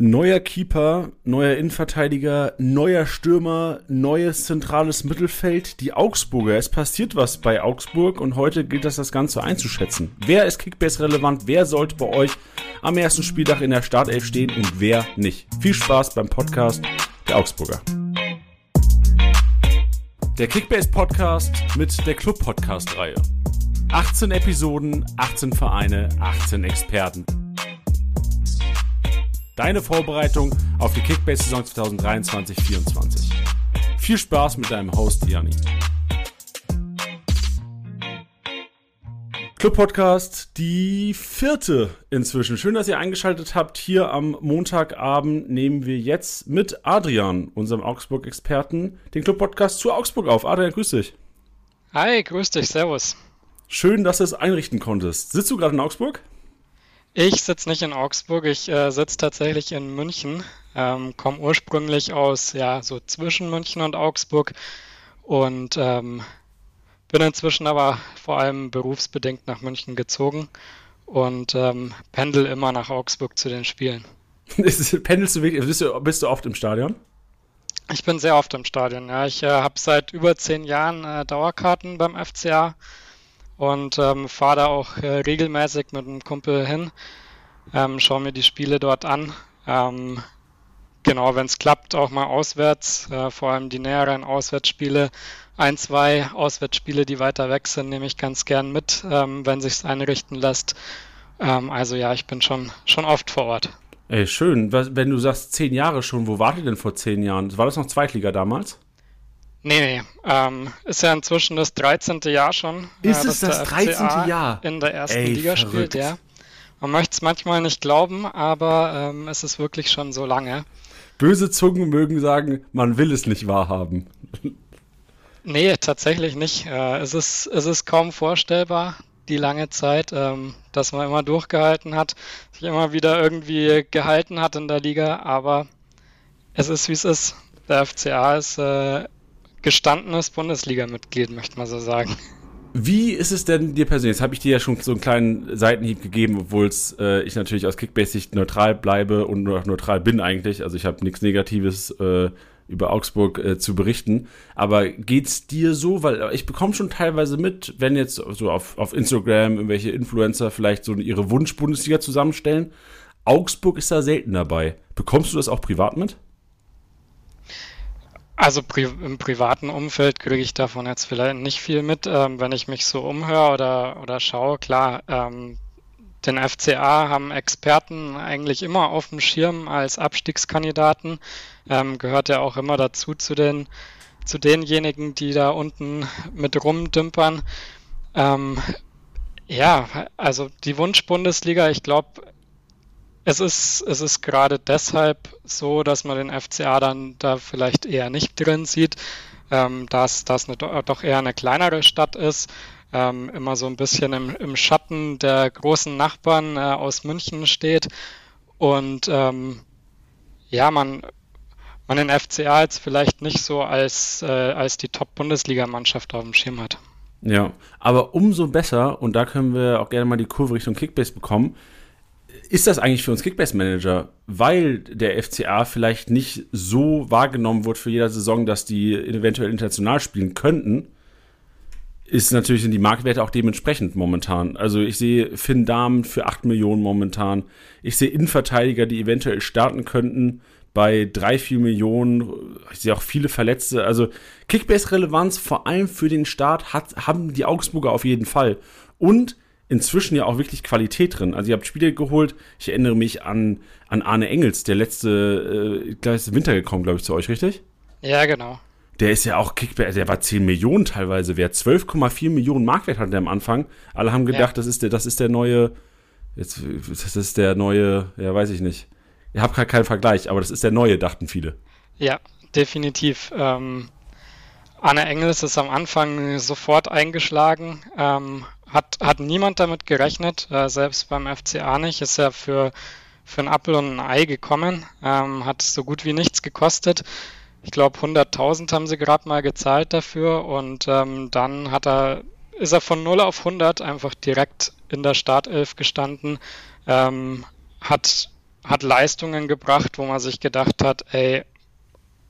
Neuer Keeper, neuer Innenverteidiger, neuer Stürmer, neues zentrales Mittelfeld, die Augsburger. Es passiert was bei Augsburg und heute gilt es, das Ganze einzuschätzen. Wer ist Kickbase relevant? Wer sollte bei euch am ersten Spieltag in der Startelf stehen und wer nicht? Viel Spaß beim Podcast der Augsburger. Der Kickbase Podcast mit der Club Podcast Reihe. 18 Episoden, 18 Vereine, 18 Experten. Deine Vorbereitung auf die Kickbase-Saison 2023-24. Viel Spaß mit deinem Host Janni. Club Podcast, die vierte inzwischen. Schön, dass ihr eingeschaltet habt. Hier am Montagabend nehmen wir jetzt mit Adrian, unserem Augsburg-Experten, den Club Podcast zu Augsburg auf. Adrian, grüß dich. Hi, grüß dich, servus. Schön, dass du es einrichten konntest. Sitzt du gerade in Augsburg? Ich sitze nicht in Augsburg, ich äh, sitze tatsächlich in München, ähm, komme ursprünglich aus, ja, so zwischen München und Augsburg und ähm, bin inzwischen aber vor allem berufsbedingt nach München gezogen und ähm, pendel immer nach Augsburg zu den Spielen. Pendelst du wirklich, bist du, bist du oft im Stadion? Ich bin sehr oft im Stadion, ja. Ich äh, habe seit über zehn Jahren äh, Dauerkarten beim FCA und ähm, fahre da auch äh, regelmäßig mit einem Kumpel hin, ähm, schaue mir die Spiele dort an. Ähm, genau, wenn es klappt, auch mal auswärts, äh, vor allem die näheren Auswärtsspiele. Ein, zwei Auswärtsspiele, die weiter weg sind, nehme ich ganz gern mit, ähm, wenn sich einrichten lässt. Ähm, also ja, ich bin schon, schon oft vor Ort. Ey, schön. Wenn du sagst zehn Jahre schon, wo wart ihr denn vor zehn Jahren? War das noch Zweitliga damals? Nee, nee. Ähm, ist ja inzwischen das 13. Jahr schon. Ist äh, es das 13. Jahr? In der ersten Ey, Liga verrückt. spielt, ja. Man möchte es manchmal nicht glauben, aber ähm, es ist wirklich schon so lange. Böse Zungen mögen sagen, man will es nicht wahrhaben. Nee, tatsächlich nicht. Äh, es, ist, es ist kaum vorstellbar, die lange Zeit, ähm, dass man immer durchgehalten hat, sich immer wieder irgendwie gehalten hat in der Liga, aber es ist, wie es ist. Der FCA ist äh, gestandenes Bundesliga-Mitglied, möchte man so sagen. Wie ist es denn dir persönlich? Jetzt habe ich dir ja schon so einen kleinen Seitenhieb gegeben, obwohl äh, ich natürlich aus Kickbase-Sicht neutral bleibe und nur neutral bin eigentlich. Also ich habe nichts Negatives äh, über Augsburg äh, zu berichten. Aber geht's dir so? Weil ich bekomme schon teilweise mit, wenn jetzt so auf, auf Instagram irgendwelche Influencer vielleicht so ihre Wunsch-Bundesliga zusammenstellen. Augsburg ist da selten dabei. Bekommst du das auch privat mit? Also pri im privaten Umfeld kriege ich davon jetzt vielleicht nicht viel mit, ähm, wenn ich mich so umhöre oder, oder schaue. Klar, ähm, den FCA haben Experten eigentlich immer auf dem Schirm als Abstiegskandidaten. Ähm, gehört ja auch immer dazu zu den zu denjenigen, die da unten mit rumdümpern. Ähm, ja, also die Wunsch-Bundesliga, ich glaube, es ist, es ist gerade deshalb so, dass man den FCA dann da vielleicht eher nicht drin sieht, ähm, dass das doch eher eine kleinere Stadt ist, ähm, immer so ein bisschen im, im Schatten der großen Nachbarn äh, aus München steht und ähm, ja, man, man den FCA jetzt vielleicht nicht so als, äh, als die Top-Bundesligamannschaft auf dem Schirm hat. Ja, aber umso besser, und da können wir auch gerne mal die Kurve Richtung Kickbase bekommen, ist das eigentlich für uns Kickbase-Manager, weil der FCA vielleicht nicht so wahrgenommen wird für jede Saison, dass die eventuell international spielen könnten, ist natürlich sind die Marktwerte auch dementsprechend momentan. Also ich sehe Finn Dahmen für 8 Millionen momentan. Ich sehe Innenverteidiger, die eventuell starten könnten bei 3, 4 Millionen. Ich sehe auch viele Verletzte. Also Kickbase-Relevanz vor allem für den Start hat, haben die Augsburger auf jeden Fall. Und inzwischen ja auch wirklich Qualität drin. Also ihr habt Spiele geholt, ich erinnere mich an, an Arne Engels, der letzte, äh, gleich ist Winter gekommen, glaube ich, zu euch, richtig? Ja, genau. Der ist ja auch Kickback, der war 10 Millionen teilweise wert. 12,4 Millionen Marktwert hatte er am Anfang. Alle haben gedacht, ja. das ist der, das ist der neue, jetzt, das ist der neue, ja, weiß ich nicht. Ich habe gerade keinen Vergleich, aber das ist der neue, dachten viele. Ja, definitiv. Ähm, Arne Engels ist am Anfang sofort eingeschlagen, ähm, hat, hat niemand damit gerechnet, äh, selbst beim FCA nicht, ist er für, für ein Apfel und ein Ei gekommen, ähm, hat so gut wie nichts gekostet. Ich glaube, 100.000 haben sie gerade mal gezahlt dafür und ähm, dann hat er, ist er von 0 auf 100 einfach direkt in der Startelf gestanden, ähm, hat hat Leistungen gebracht, wo man sich gedacht hat, ey,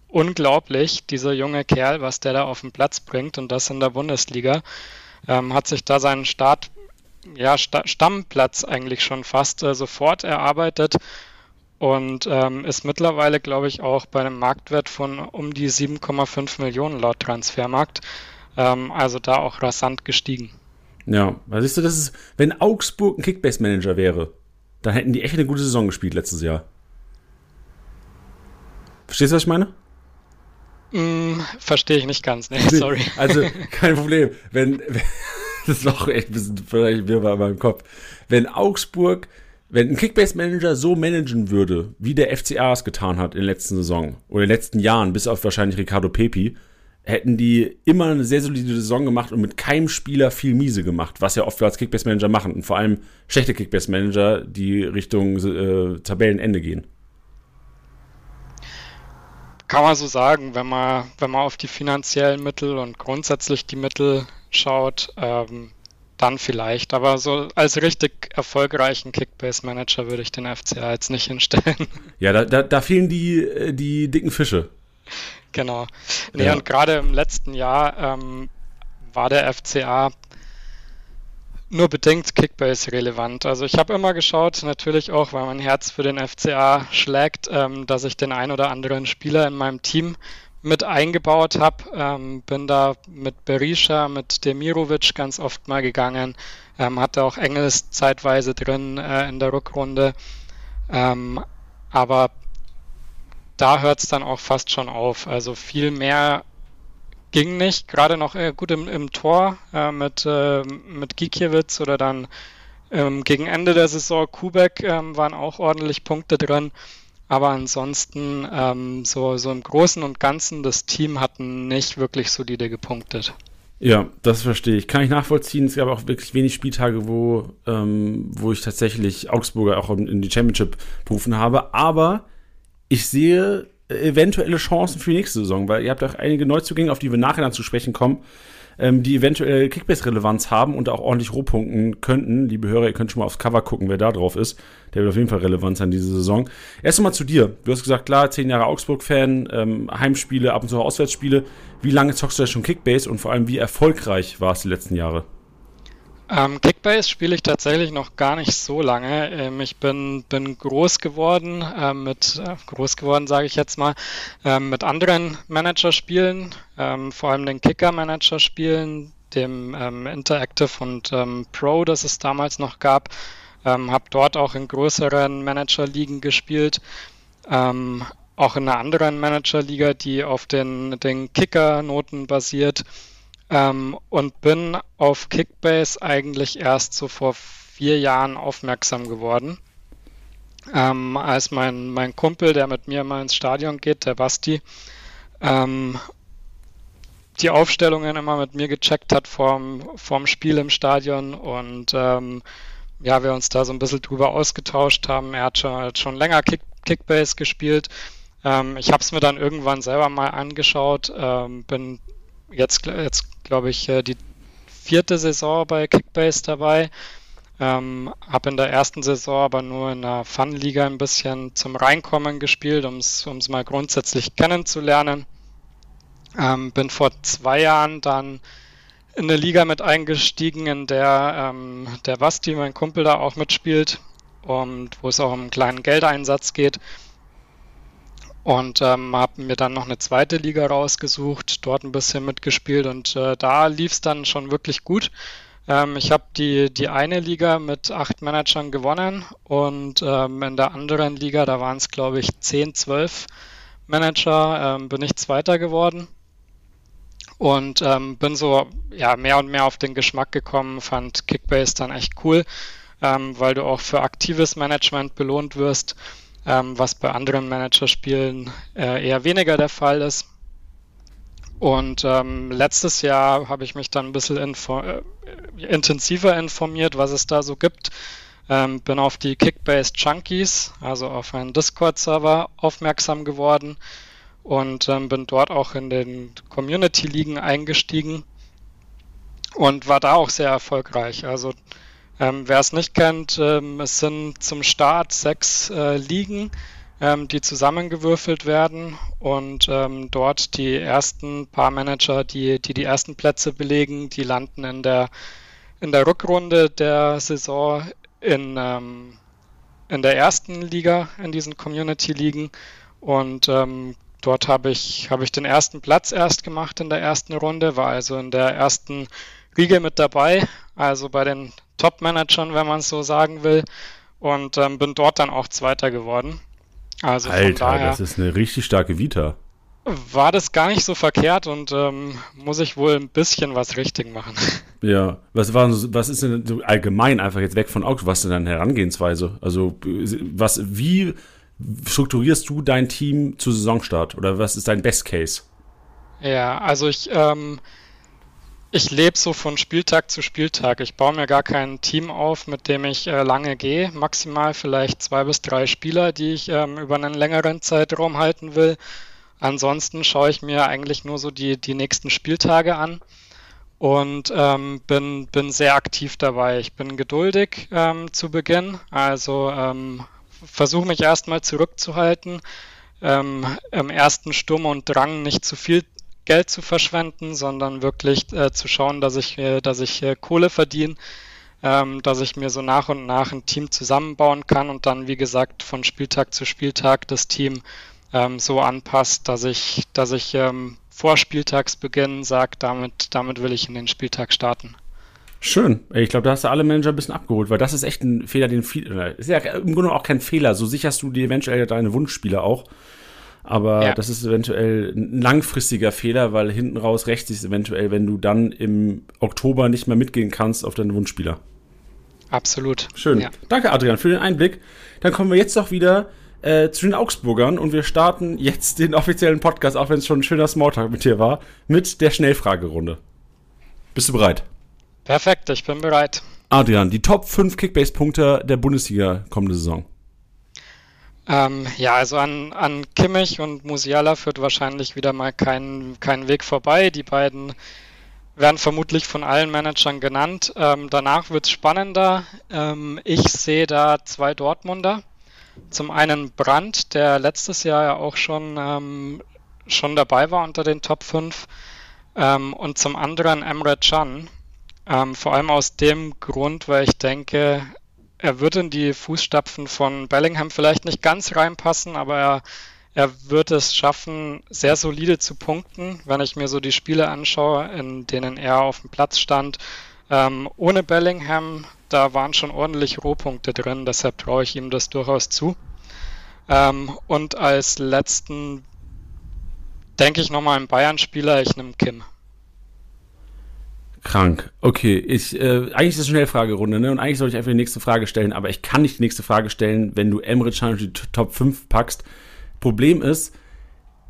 unglaublich, dieser junge Kerl, was der da auf den Platz bringt und das in der Bundesliga. Ähm, hat sich da seinen Start, ja, Sta Stammplatz eigentlich schon fast äh, sofort erarbeitet und ähm, ist mittlerweile, glaube ich, auch bei einem Marktwert von um die 7,5 Millionen laut Transfermarkt. Ähm, also da auch rasant gestiegen. Ja, weil siehst du, das ist, wenn Augsburg ein Kickbase-Manager wäre, dann hätten die echt eine gute Saison gespielt letztes Jahr. Verstehst du, was ich meine? Mm, Verstehe ich nicht ganz, ne, sorry. Also, kein Problem. Wenn, wenn das war auch echt ein bisschen vielleicht mir bei meinem Kopf. Wenn Augsburg, wenn ein Kickbase-Manager so managen würde, wie der FCA es getan hat in der letzten Saison oder in den letzten Jahren, bis auf wahrscheinlich Ricardo Pepi, hätten die immer eine sehr solide Saison gemacht und mit keinem Spieler viel miese gemacht, was ja oft wir als Kickbase-Manager machen und vor allem schlechte Kickbase-Manager, die Richtung äh, Tabellenende gehen. Kann man so sagen, wenn man, wenn man auf die finanziellen Mittel und grundsätzlich die Mittel schaut, ähm, dann vielleicht. Aber so als richtig erfolgreichen Kickbase-Manager würde ich den FCA jetzt nicht hinstellen. Ja, da, da, da fehlen die, äh, die dicken Fische. Genau. Nee, ja. und gerade im letzten Jahr ähm, war der FCA nur bedingt Kickbase relevant. Also ich habe immer geschaut, natürlich auch, weil mein Herz für den FCA schlägt, ähm, dass ich den ein oder anderen Spieler in meinem Team mit eingebaut habe. Ähm, bin da mit Berisha, mit Demirovic ganz oft mal gegangen. Ähm, hatte auch Engels zeitweise drin äh, in der Rückrunde. Ähm, aber da hört es dann auch fast schon auf. Also viel mehr ging nicht. Gerade noch äh, gut im, im Tor äh, mit, äh, mit Gikiewicz oder dann ähm, gegen Ende der Saison Kubek ähm, waren auch ordentlich Punkte drin. Aber ansonsten, ähm, so, so im Großen und Ganzen, das Team hat nicht wirklich solide gepunktet. Ja, das verstehe ich. Kann ich nachvollziehen. Es gab auch wirklich wenig Spieltage, wo, ähm, wo ich tatsächlich Augsburger auch in die Championship berufen habe. Aber ich sehe eventuelle Chancen für die nächste Saison, weil ihr habt auch einige Neuzugänge, auf die wir nachher dann zu sprechen kommen, ähm, die eventuell Kickbase-Relevanz haben und auch ordentlich rohpunkten könnten. Liebe Hörer, ihr könnt schon mal aufs Cover gucken, wer da drauf ist. Der wird auf jeden Fall relevant sein diese Saison. Erst einmal zu dir. Du hast gesagt, klar, zehn Jahre Augsburg-Fan, ähm, Heimspiele, ab und zu Auswärtsspiele. Wie lange zockst du da schon Kickbase und vor allem, wie erfolgreich war es die letzten Jahre? Ähm, Kickbase spiele ich tatsächlich noch gar nicht so lange. Ähm, ich bin, bin groß geworden äh, mit, groß geworden sage ich jetzt mal, äh, mit anderen Managerspielen, ähm, vor allem den Kicker-Manager-Spielen, dem ähm, Interactive und ähm, Pro, das es damals noch gab. Ähm, habe dort auch in größeren Manager-Ligen gespielt. auch in einer anderen Manager-Liga, die auf den, den Kicker-Noten basiert. Ähm, und bin auf Kickbase eigentlich erst so vor vier Jahren aufmerksam geworden. Ähm, als mein, mein Kumpel, der mit mir mal ins Stadion geht, der Basti, ähm, die Aufstellungen immer mit mir gecheckt hat vorm, vorm Spiel im Stadion und ähm, ja, wir uns da so ein bisschen drüber ausgetauscht haben. Er hat schon, hat schon länger Kick, Kickbase gespielt. Ähm, ich habe es mir dann irgendwann selber mal angeschaut, ähm, bin jetzt, jetzt glaube ich, äh, die vierte Saison bei Kickbase dabei. Ähm, habe in der ersten Saison aber nur in der Fun-Liga ein bisschen zum Reinkommen gespielt, um es mal grundsätzlich kennenzulernen. Ähm, bin vor zwei Jahren dann in eine Liga mit eingestiegen, in der ähm, der Basti, mein Kumpel, da auch mitspielt und wo es auch um einen kleinen Geldeinsatz geht und ähm, habe mir dann noch eine zweite Liga rausgesucht, dort ein bisschen mitgespielt und äh, da lief es dann schon wirklich gut. Ähm, ich habe die, die eine Liga mit acht Managern gewonnen und ähm, in der anderen Liga, da waren es glaube ich 10, 12 Manager, ähm, bin ich Zweiter geworden und ähm, bin so ja mehr und mehr auf den Geschmack gekommen, fand Kickbase dann echt cool, ähm, weil du auch für aktives Management belohnt wirst ähm, was bei anderen Managerspielen äh, eher weniger der Fall ist. Und ähm, letztes Jahr habe ich mich dann ein bisschen info äh, intensiver informiert, was es da so gibt. Ähm, bin auf die Kickbase Junkies, also auf einen Discord-Server, aufmerksam geworden und ähm, bin dort auch in den Community-Ligen eingestiegen und war da auch sehr erfolgreich. Also Ähm, Wer es nicht kennt, ähm, es sind zum Start sechs äh, Ligen, ähm, die zusammengewürfelt werden und ähm, dort die ersten paar Manager, die, die die ersten Plätze belegen, die landen in der, in der Rückrunde der Saison in, ähm, in der ersten Liga, in diesen Community-Ligen und ähm, dort habe ich, habe ich den ersten Platz erst gemacht in der ersten Runde, war also in der ersten Riege mit dabei, also bei den Top-Managern, wenn man es so sagen will, und ähm, bin dort dann auch Zweiter geworden. Also Alter, daher das ist eine richtig starke Vita. War das gar nicht so verkehrt und ähm, muss ich wohl ein bisschen was richtig machen. Ja, was war was ist denn so allgemein einfach jetzt weg von Augsburg, was ist denn deine Herangehensweise? Also was wie strukturierst du dein Team zu Saisonstart oder was ist dein Best Case? Ja, also ich ähm, ich lebe so von Spieltag zu Spieltag. Ich baue mir gar kein Team auf, mit dem ich äh, lange gehe. Maximal vielleicht zwei bis drei Spieler, die ich ähm, über einen längeren Zeitraum halten will. Ansonsten schaue ich mir eigentlich nur so die, die nächsten Spieltage an und ähm, bin, bin sehr aktiv dabei. Ich bin geduldig ähm, zu Beginn, also ähm, versuche mich erstmal zurückzuhalten, ähm, im ersten Sturm und Drang nicht zu viel Geld zu verschwenden, sondern wirklich äh, zu schauen, dass ich, äh, dass ich äh, Kohle verdiene, ähm, dass ich mir so nach und nach ein Team zusammenbauen kann und dann, wie gesagt, von Spieltag zu Spieltag das Team ähm, so anpasst, dass ich, dass ich ähm, vor Spieltagsbeginn sage, damit, damit will ich in den Spieltag starten. Schön. Ich glaube, da hast du alle Manager ein bisschen abgeholt, weil das ist echt ein Fehler, den viel. Ist ja im Grunde auch kein Fehler. So sicherst du dir eventuell deine Wunschspieler auch. Aber ja. das ist eventuell ein langfristiger Fehler, weil hinten raus rächt sich eventuell, wenn du dann im Oktober nicht mehr mitgehen kannst auf deinen Wunschspieler. Absolut. Schön. Ja. Danke, Adrian, für den Einblick. Dann kommen wir jetzt doch wieder äh, zu den Augsburgern und wir starten jetzt den offiziellen Podcast, auch wenn es schon ein schöner Smalltalk mit dir war, mit der Schnellfragerunde. Bist du bereit? Perfekt, ich bin bereit. Adrian, die Top 5 Kickbase-Punkte der Bundesliga kommende Saison. Ähm, ja, also an, an Kimmich und Musiala führt wahrscheinlich wieder mal kein, kein Weg vorbei. Die beiden werden vermutlich von allen Managern genannt. Ähm, danach wird es spannender. Ähm, ich sehe da zwei Dortmunder. Zum einen Brandt, der letztes Jahr ja auch schon, ähm, schon dabei war unter den Top 5. Ähm, und zum anderen Emre Can. Ähm, vor allem aus dem Grund, weil ich denke, er wird in die Fußstapfen von Bellingham vielleicht nicht ganz reinpassen, aber er, er wird es schaffen, sehr solide zu punkten, wenn ich mir so die Spiele anschaue, in denen er auf dem Platz stand. Ähm, ohne Bellingham, da waren schon ordentlich Rohpunkte drin, deshalb traue ich ihm das durchaus zu. Ähm, und als letzten denke ich nochmal einen Bayern-Spieler, ich nehme Kim. Krank. Okay, ich, äh, eigentlich ist es eine Schnellfragerunde, ne? Und eigentlich soll ich einfach die nächste Frage stellen, aber ich kann nicht die nächste Frage stellen, wenn du Emre Can in die Top 5 packst. Problem ist,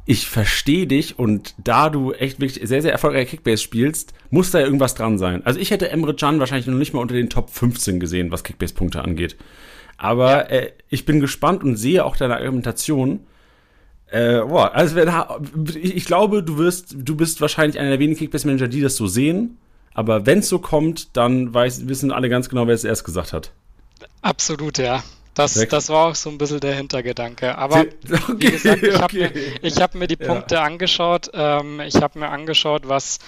ich verstehe dich und da du echt wirklich sehr, sehr erfolgreich Kickbase spielst, muss da ja irgendwas dran sein. Also ich hätte Emre Can wahrscheinlich noch nicht mal unter den Top 15 gesehen, was Kickbase-Punkte angeht. Aber äh, ich bin gespannt und sehe auch deine Argumentation. Äh, boah, also ich, ich glaube, du wirst, du bist wahrscheinlich einer der wenigen Kickbase-Manager, die das so sehen. Aber wenn es so kommt, dann weiß, wissen alle ganz genau, wer es erst gesagt hat. Absolut, ja. Das, das war auch so ein bisschen der Hintergedanke. Aber okay, wie gesagt, ich habe okay. mir, hab mir die Punkte ja. angeschaut. Ähm, ich habe mir angeschaut, was,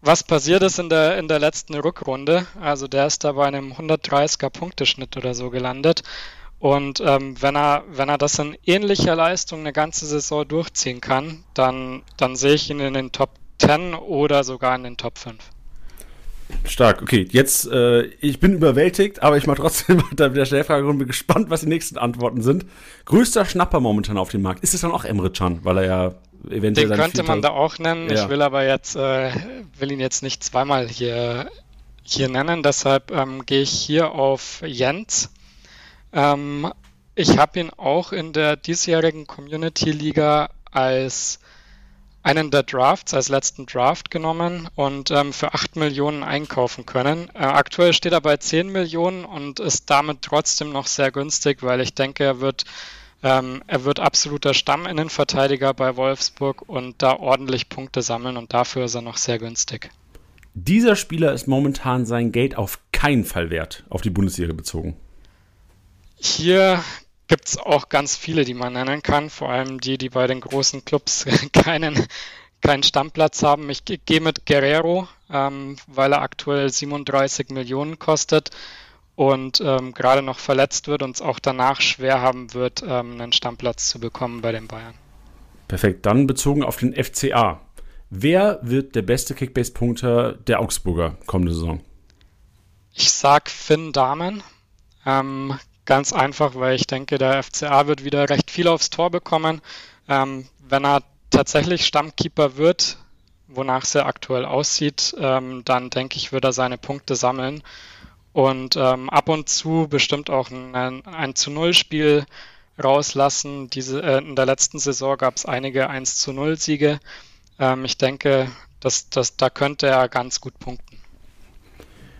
was passiert ist in der, in der letzten Rückrunde. Also der ist da bei einem 130er Punkteschnitt oder so gelandet. Und ähm, wenn, er, wenn er das in ähnlicher Leistung eine ganze Saison durchziehen kann, dann, dann sehe ich ihn in den Top 10 oder sogar in den Top 5. Stark, okay. Jetzt, äh, ich bin überwältigt, aber ich mache trotzdem weiter mit der Schnellfrage und bin gespannt, was die nächsten Antworten sind. Größter Schnapper momentan auf dem Markt. Ist es dann auch Emre Can, weil er ja eventuell. Den könnte man da auch nennen. Ja. Ich will aber jetzt, äh, will ihn jetzt nicht zweimal hier, hier nennen. Deshalb ähm, gehe ich hier auf Jens. Ähm, ich habe ihn auch in der diesjährigen Community Liga als einen der Drafts als letzten Draft genommen und ähm, für 8 Millionen einkaufen können. Äh, aktuell steht er bei 10 Millionen und ist damit trotzdem noch sehr günstig, weil ich denke, er wird, ähm, er wird absoluter Stamminnenverteidiger bei Wolfsburg und da ordentlich Punkte sammeln und dafür ist er noch sehr günstig. Dieser Spieler ist momentan sein Geld auf keinen Fall wert, auf die Bundesliga bezogen. Hier gibt es auch ganz viele, die man nennen kann, vor allem die, die bei den großen Clubs keinen, keinen Stammplatz haben. Ich gehe mit Guerrero, ähm, weil er aktuell 37 Millionen kostet und ähm, gerade noch verletzt wird und es auch danach schwer haben wird, ähm, einen Stammplatz zu bekommen bei den Bayern. Perfekt. Dann bezogen auf den FCA. Wer wird der beste Kickbase-Punkter der Augsburger kommende Saison? Ich sag Finn Dahmen. Ähm, ganz einfach, weil ich denke, der FCA wird wieder recht viel aufs Tor bekommen. Ähm, wenn er tatsächlich Stammkeeper wird, wonach es ja aktuell aussieht, ähm, dann denke ich, wird er seine Punkte sammeln. Und ähm, ab und zu bestimmt auch ein, ein zu Null Spiel rauslassen. Diese, äh, in der letzten Saison gab es einige 1 zu 0 Siege. Ähm, ich denke, dass, dass, da könnte er ganz gut punkten.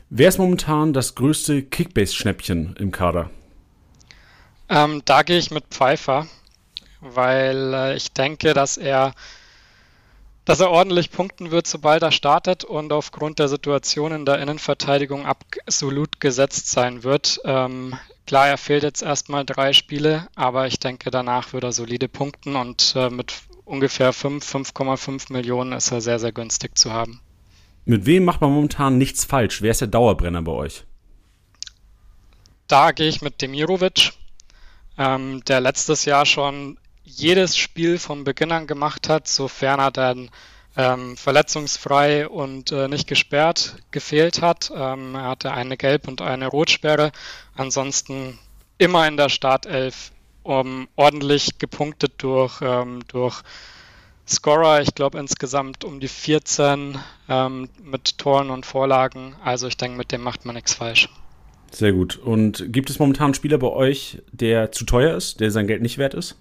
Wer ist momentan das größte Kickbase-Schnäppchen im Kader? Ähm, da gehe ich mit Pfeiffer, weil äh, ich denke, dass er, dass er ordentlich punkten wird, sobald er startet und aufgrund der Situation in der Innenverteidigung absolut gesetzt sein wird. Ähm, klar, er fehlt jetzt erstmal drei Spiele, aber ich denke, danach wird er solide punkten und äh, mit ungefähr 5, 5,5 Millionen ist er sehr, sehr günstig zu haben. Mit wem macht man momentan nichts falsch? Wer ist der Dauerbrenner bei euch? Da gehe ich mit Demirovic, ähm, der letztes Jahr schon jedes Spiel von Beginn an gemacht hat, sofern er dann ähm, verletzungsfrei und äh, nicht gesperrt gefehlt hat. Ähm, er hatte eine Gelb- und eine Rotsperre. Ansonsten immer in der Startelf um, ordentlich gepunktet durch, ähm, durch Scorer. Ich glaube insgesamt um die 14 ähm, mit Toren und Vorlagen. Also ich denke, mit dem macht man nichts falsch. Sehr gut. Und gibt es momentan einen Spieler bei euch, der zu teuer ist, der sein Geld nicht wert ist?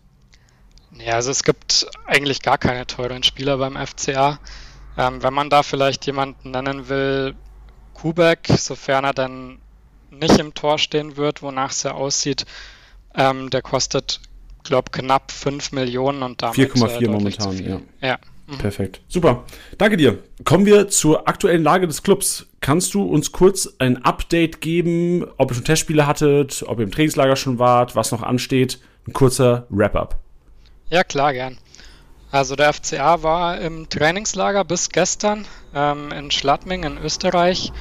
Ja, also es gibt eigentlich gar keine teuren Spieler beim FCA. Ähm, wenn man da vielleicht jemanden nennen will, Kubek, sofern er dann nicht im Tor stehen wird, wonach es ja aussieht, ähm, der kostet, glaube knapp 5 Millionen und damit 4,4 äh, momentan, ja. Ja. Mhm. Perfekt. Super. Danke dir. Kommen wir zur aktuellen Lage des Clubs. Kannst du uns kurz ein Update geben, ob ihr schon Testspiele hattet, ob ihr im Trainingslager schon wart, was noch ansteht? Ein kurzer Wrap-up. Ja, klar, gern. Also der FCA war im Trainingslager bis gestern ähm, in Schladming in Österreich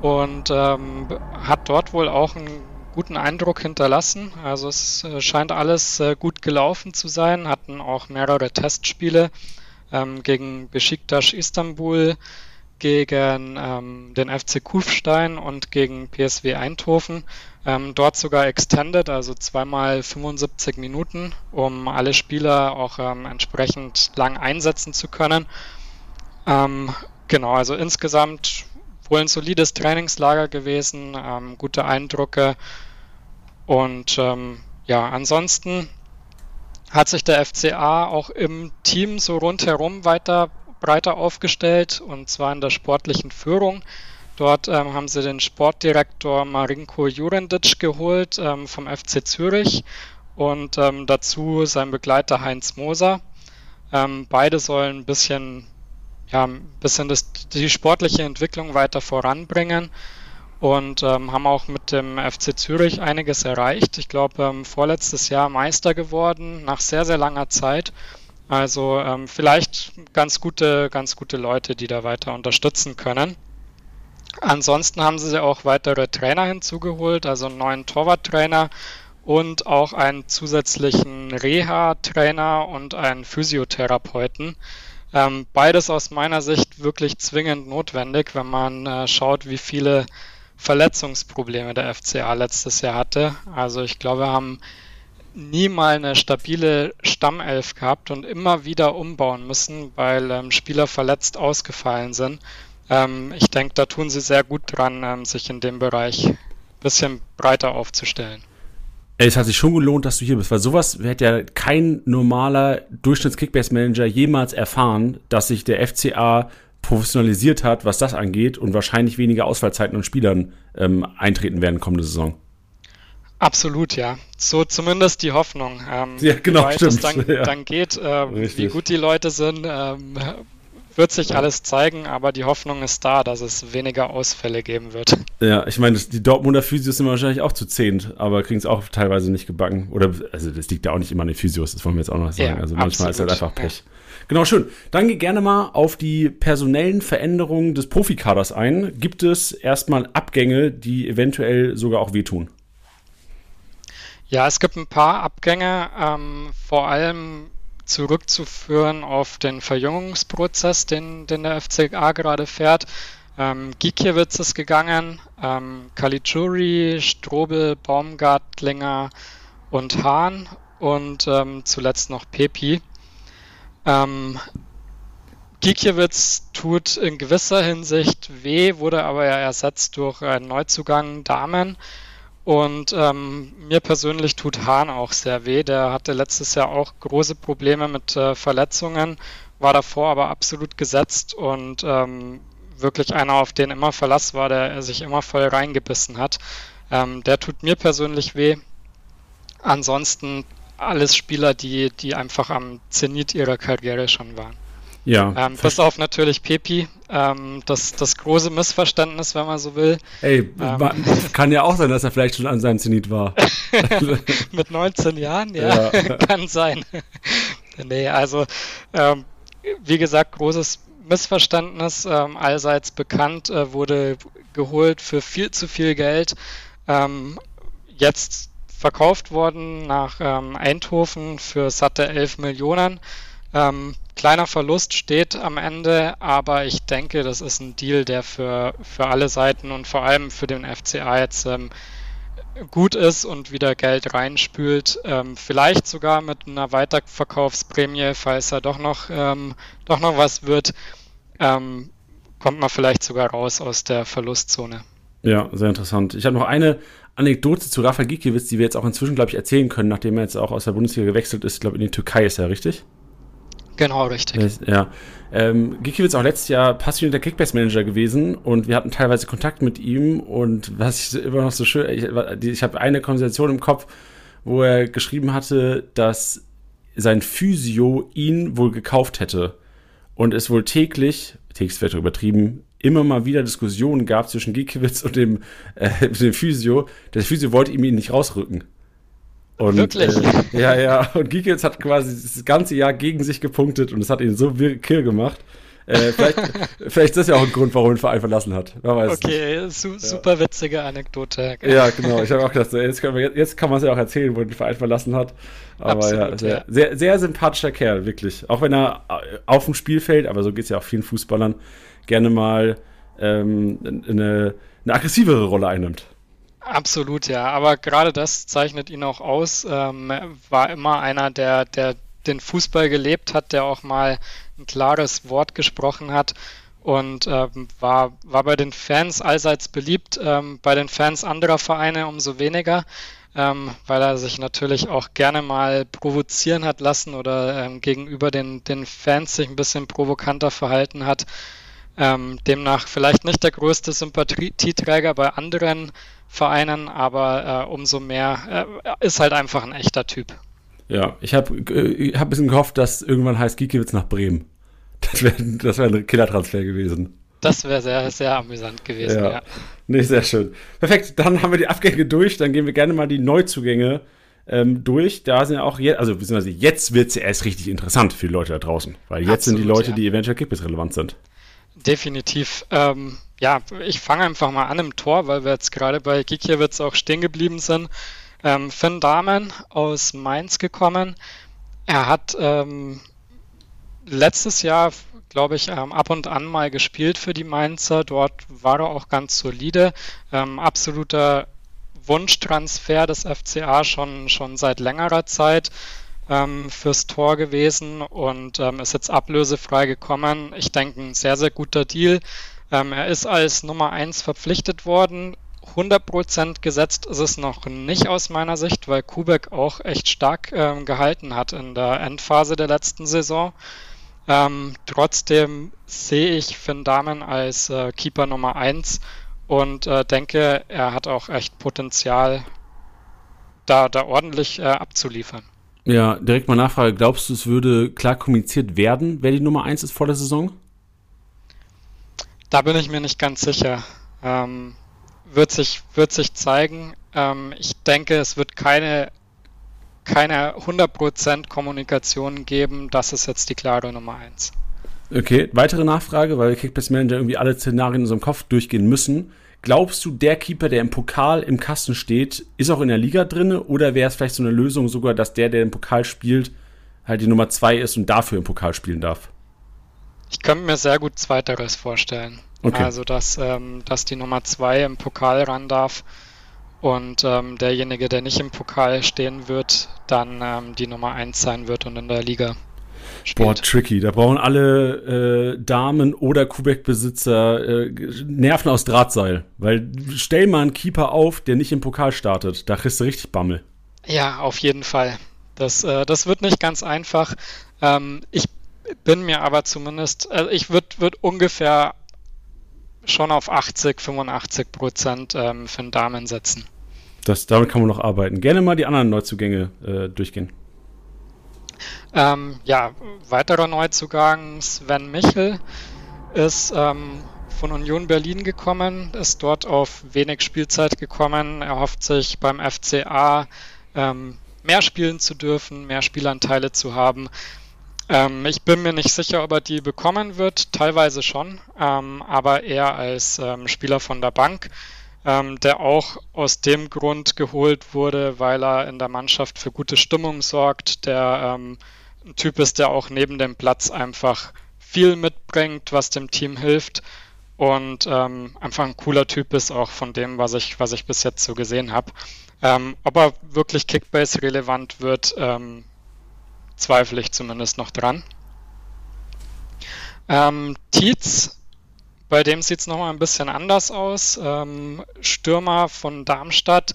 und ähm, hat dort wohl auch einen guten Eindruck hinterlassen. Also es äh, scheint alles äh, gut gelaufen zu sein, hatten auch mehrere Testspiele ähm, gegen Besiktas Istanbul, gegen ähm, den FC Kufstein und gegen PSW Eindhoven. Ähm, dort sogar extended, also zweimal 75 Minuten, um alle Spieler auch ähm, entsprechend lang einsetzen zu können. Ähm, genau, also insgesamt wohl ein solides Trainingslager gewesen, ähm, gute Eindrücke und ähm, ja, ansonsten hat sich der FCA auch im Team so rundherum weiter breiter aufgestellt und zwar in der sportlichen Führung. Dort ähm, haben sie den Sportdirektor Marinko Jurendic geholt ähm, vom FC Zürich und ähm, dazu sein Begleiter Heinz Moser. Ähm, beide sollen ein bisschen, ja, ein bisschen das, die sportliche Entwicklung weiter voranbringen und ähm, haben auch mit dem FC Zürich einiges erreicht. Ich glaube, ähm, vorletztes Jahr Meister geworden, nach sehr, sehr langer Zeit. Also ähm, vielleicht ganz gute, ganz gute Leute, die da weiter unterstützen können. Ansonsten haben sie auch weitere Trainer hinzugeholt, also einen neuen Torwarttrainer und auch einen zusätzlichen Reha-Trainer und einen Physiotherapeuten. Ähm, beides aus meiner Sicht wirklich zwingend notwendig, wenn man äh, schaut, wie viele Verletzungsprobleme der FCA letztes Jahr hatte. Also ich glaube, wir haben nie mal eine stabile Stammelf gehabt und immer wieder umbauen müssen, weil ähm, Spieler verletzt ausgefallen sind. Ähm, ich denke, da tun sie sehr gut dran, ähm, sich in dem Bereich ein bisschen breiter aufzustellen. Es hat sich schon gelohnt, dass du hier bist, weil sowas hätte ja kein normaler Durchschnitts-Kickbase-Manager jemals erfahren, dass sich der FCA professionalisiert hat, was das angeht und wahrscheinlich weniger Ausfallzeiten und Spielern ähm, eintreten werden kommende Saison. Absolut, ja. So zumindest die Hoffnung. Ähm, ja, genau, wie stimmt. Es dann, ja. dann geht, äh, wie gut die Leute sind, ähm, wird sich alles zeigen, aber die Hoffnung ist da, dass es weniger Ausfälle geben wird. Ja, ich meine, die Dortmunder Physios sind wahrscheinlich auch zu zehnt, aber kriegen es auch teilweise nicht gebacken. Oder, also das liegt ja auch nicht immer an den Physios, das wollen wir jetzt auch noch sagen. Ja, also manchmal absolut. ist halt einfach Pech. Ja. Genau, schön. Dann geh gerne mal auf die personellen Veränderungen des Profikaders ein. Gibt es erstmal Abgänge, die eventuell sogar auch wehtun? Ja, es gibt ein paar Abgänge, ähm, vor allem zurückzuführen auf den Verjüngungsprozess, den, den der FCA gerade fährt. Ähm, Gikiewicz ist gegangen, ähm, Caligiuri, Strobel, Baumgartlinger und Hahn und ähm, zuletzt noch Pepi. Ähm, Gikiewicz tut in gewisser Hinsicht weh, wurde aber ja ersetzt durch einen Neuzugang Damen. Und ähm, mir persönlich tut Hahn auch sehr weh. Der hatte letztes Jahr auch große Probleme mit äh, Verletzungen, war davor aber absolut gesetzt und ähm, wirklich einer, auf den immer Verlass war, der sich immer voll reingebissen hat. Ähm, der tut mir persönlich weh. Ansonsten alles Spieler, die, die einfach am Zenit ihrer Karriere schon waren. Ja. Ähm, bis auf natürlich Pepi, ähm, das, das große Missverständnis, wenn man so will. Ey, ähm, kann ja auch sein, dass er vielleicht schon an seinem Zenit war. Mit 19 Jahren, ja, ja. kann sein. nee, also, ähm, wie gesagt, großes Missverständnis, ähm, allseits bekannt, äh, wurde geholt für viel zu viel Geld. Ähm, jetzt verkauft worden nach Eindhoven für satte 11 Millionen. Ähm, kleiner Verlust steht am Ende, aber ich denke, das ist ein Deal, der für, für alle Seiten und vor allem für den FCA jetzt ähm, gut ist und wieder Geld reinspült. Ähm, vielleicht sogar mit einer Weiterverkaufsprämie, falls er doch noch, ähm, doch noch was wird, ähm, kommt man vielleicht sogar raus aus der Verlustzone. Ja, sehr interessant. Ich habe noch eine Anekdote zu Rafa Gikiewicz, die wir jetzt auch inzwischen, glaube ich, erzählen können, nachdem er jetzt auch aus der Bundesliga gewechselt ist. Ich glaube, in die Türkei ist er, richtig? Genau, richtig. Ja. Ähm, Gikiewicz ist auch letztes Jahr passionierter Kickbase-Manager gewesen und wir hatten teilweise Kontakt mit ihm und was ich immer noch so schön, ich, ich habe eine Konversation im Kopf, wo er geschrieben hatte, dass sein Physio ihn wohl gekauft hätte und es wohl täglich, täglich wird übertrieben, immer mal wieder Diskussionen gab zwischen Gikiewicz und dem, äh, dem Physio. Der Physio wollte ihm ihn nicht rausrücken. Und, Wirklich? Äh, ja, ja. Und Giekels hat quasi das ganze Jahr gegen sich gepunktet und es hat ihn so kirr gemacht. Äh, vielleicht, vielleicht ist das ja auch ein Grund, warum er den Verein verlassen hat. okay, su super ja. witzige Anekdote. Ja, genau. Ich habe auch gedacht, jetzt, wir, jetzt kann man es ja auch erzählen, wo er den Verein verlassen hat. Aber Absolut, ja, sehr, ja. Sehr, sehr sympathischer Kerl, wirklich. Auch wenn er äh, auf dem Spielfeld, aber so geht es ja auch vielen Fußballern, gerne mal ähm, eine, eine aggressivere Rolle einnimmt. Absolut, ja. Aber gerade das zeichnet ihn auch aus. Ähm, war immer einer, der, der den Fußball gelebt hat, der auch mal ein klares Wort gesprochen hat und ähm, war, war bei den Fans allseits beliebt, ähm, bei den Fans anderer Vereine umso weniger, ähm, weil er sich natürlich auch gerne mal provozieren hat lassen oder ähm, gegenüber den, den Fans sich ein bisschen provokanter verhalten hat. Ähm, demnach vielleicht nicht der größte Sympathieträger bei anderen Vereinen, aber äh, umso mehr äh, ist halt einfach ein echter Typ. Ja, ich habe äh, hab ein bisschen gehofft, dass irgendwann heißt Gikiewicz nach Bremen. Das wäre das wär ein Killertransfer gewesen. Das wäre sehr, sehr amüsant gewesen, ja. ja. Nee, sehr schön. Perfekt, dann haben wir die Abgänge durch. Dann gehen wir gerne mal die Neuzugänge ähm, durch. Da sind ja auch jetzt, also beziehungsweise jetzt wird es ja erst richtig interessant für die Leute da draußen. Weil jetzt Absolut, sind die Leute, ja. die eventuell Kickbiss relevant sind. Definitiv. Ähm, ja, ich fange einfach mal an im Tor, weil wir jetzt gerade bei Gikiewicz auch stehen geblieben sind. Ähm, Finn Dahmen aus Mainz gekommen. Er hat ähm, letztes Jahr, glaube ich, ähm, ab und an mal gespielt für die Mainzer. Dort war er auch ganz solide. Ähm, absoluter Wunschtransfer des FCA schon, schon seit längerer Zeit ähm, fürs Tor gewesen und ähm, ist jetzt ablösefrei gekommen. Ich denke, ein sehr, sehr guter Deal. Ähm, er ist als Nummer 1 verpflichtet worden. 100% gesetzt ist es noch nicht aus meiner Sicht, weil Kubek auch echt stark ähm, gehalten hat in der Endphase der letzten Saison. Ähm, trotzdem sehe ich Finn Dahmen als äh, Keeper Nummer 1 und äh, denke, er hat auch echt Potenzial, da, da ordentlich äh, abzuliefern. Ja, direkt mal Nachfrage. Glaubst du, es würde klar kommuniziert werden, wer die Nummer 1 ist vor der Saison? Da bin ich mir nicht ganz sicher. Ähm, wird, sich, wird sich zeigen. Ähm, ich denke, es wird keine, keine 100% Kommunikation geben. Das ist jetzt die klare Nummer 1. Okay, weitere Nachfrage, weil Kickbase Manager irgendwie alle Szenarien in unserem Kopf durchgehen müssen. Glaubst du, der Keeper, der im Pokal im Kasten steht, ist auch in der Liga drin? Oder wäre es vielleicht so eine Lösung sogar, dass der, der im Pokal spielt, halt die Nummer 2 ist und dafür im Pokal spielen darf? Ich könnte mir sehr gut Zweiteres vorstellen. Okay. Also, dass, ähm, dass die Nummer 2 im Pokal ran darf und ähm, derjenige, der nicht im Pokal stehen wird, dann ähm, die Nummer 1 sein wird und in der Liga spielt. Boah, tricky. Da brauchen alle äh, Damen oder Kubek-Besitzer äh, Nerven aus Drahtseil. Weil stell mal einen Keeper auf, der nicht im Pokal startet. Da kriegst du richtig Bammel. Ja, auf jeden Fall. Das, äh, das wird nicht ganz einfach. Ähm, ich bin mir aber zumindest, also ich würde würd ungefähr schon auf 80, 85 Prozent ähm, für den Damen setzen. Das, damit kann man noch arbeiten. Gerne mal die anderen Neuzugänge äh, durchgehen. Ähm, ja, weiterer Neuzugang, Sven Michel, ist ähm, von Union Berlin gekommen, ist dort auf wenig Spielzeit gekommen. Er hofft sich beim FCA ähm, mehr spielen zu dürfen, mehr Spielanteile zu haben. Ähm, ich bin mir nicht sicher, ob er die bekommen wird, teilweise schon, ähm, aber eher als ähm, Spieler von der Bank ähm, der auch aus dem Grund geholt wurde, weil er in der Mannschaft für gute Stimmung sorgt, der ähm, ein Typ ist, der auch neben dem Platz einfach viel mitbringt, was dem Team hilft und ähm, einfach ein cooler Typ ist, auch von dem, was ich, was ich bis jetzt so gesehen habe. Ob er wirklich Kickbase relevant wird, zweifle ich zumindest noch dran. Ähm, Tietz bei dem sieht es nochmal ein bisschen anders aus. Ähm, Stürmer von Darmstadt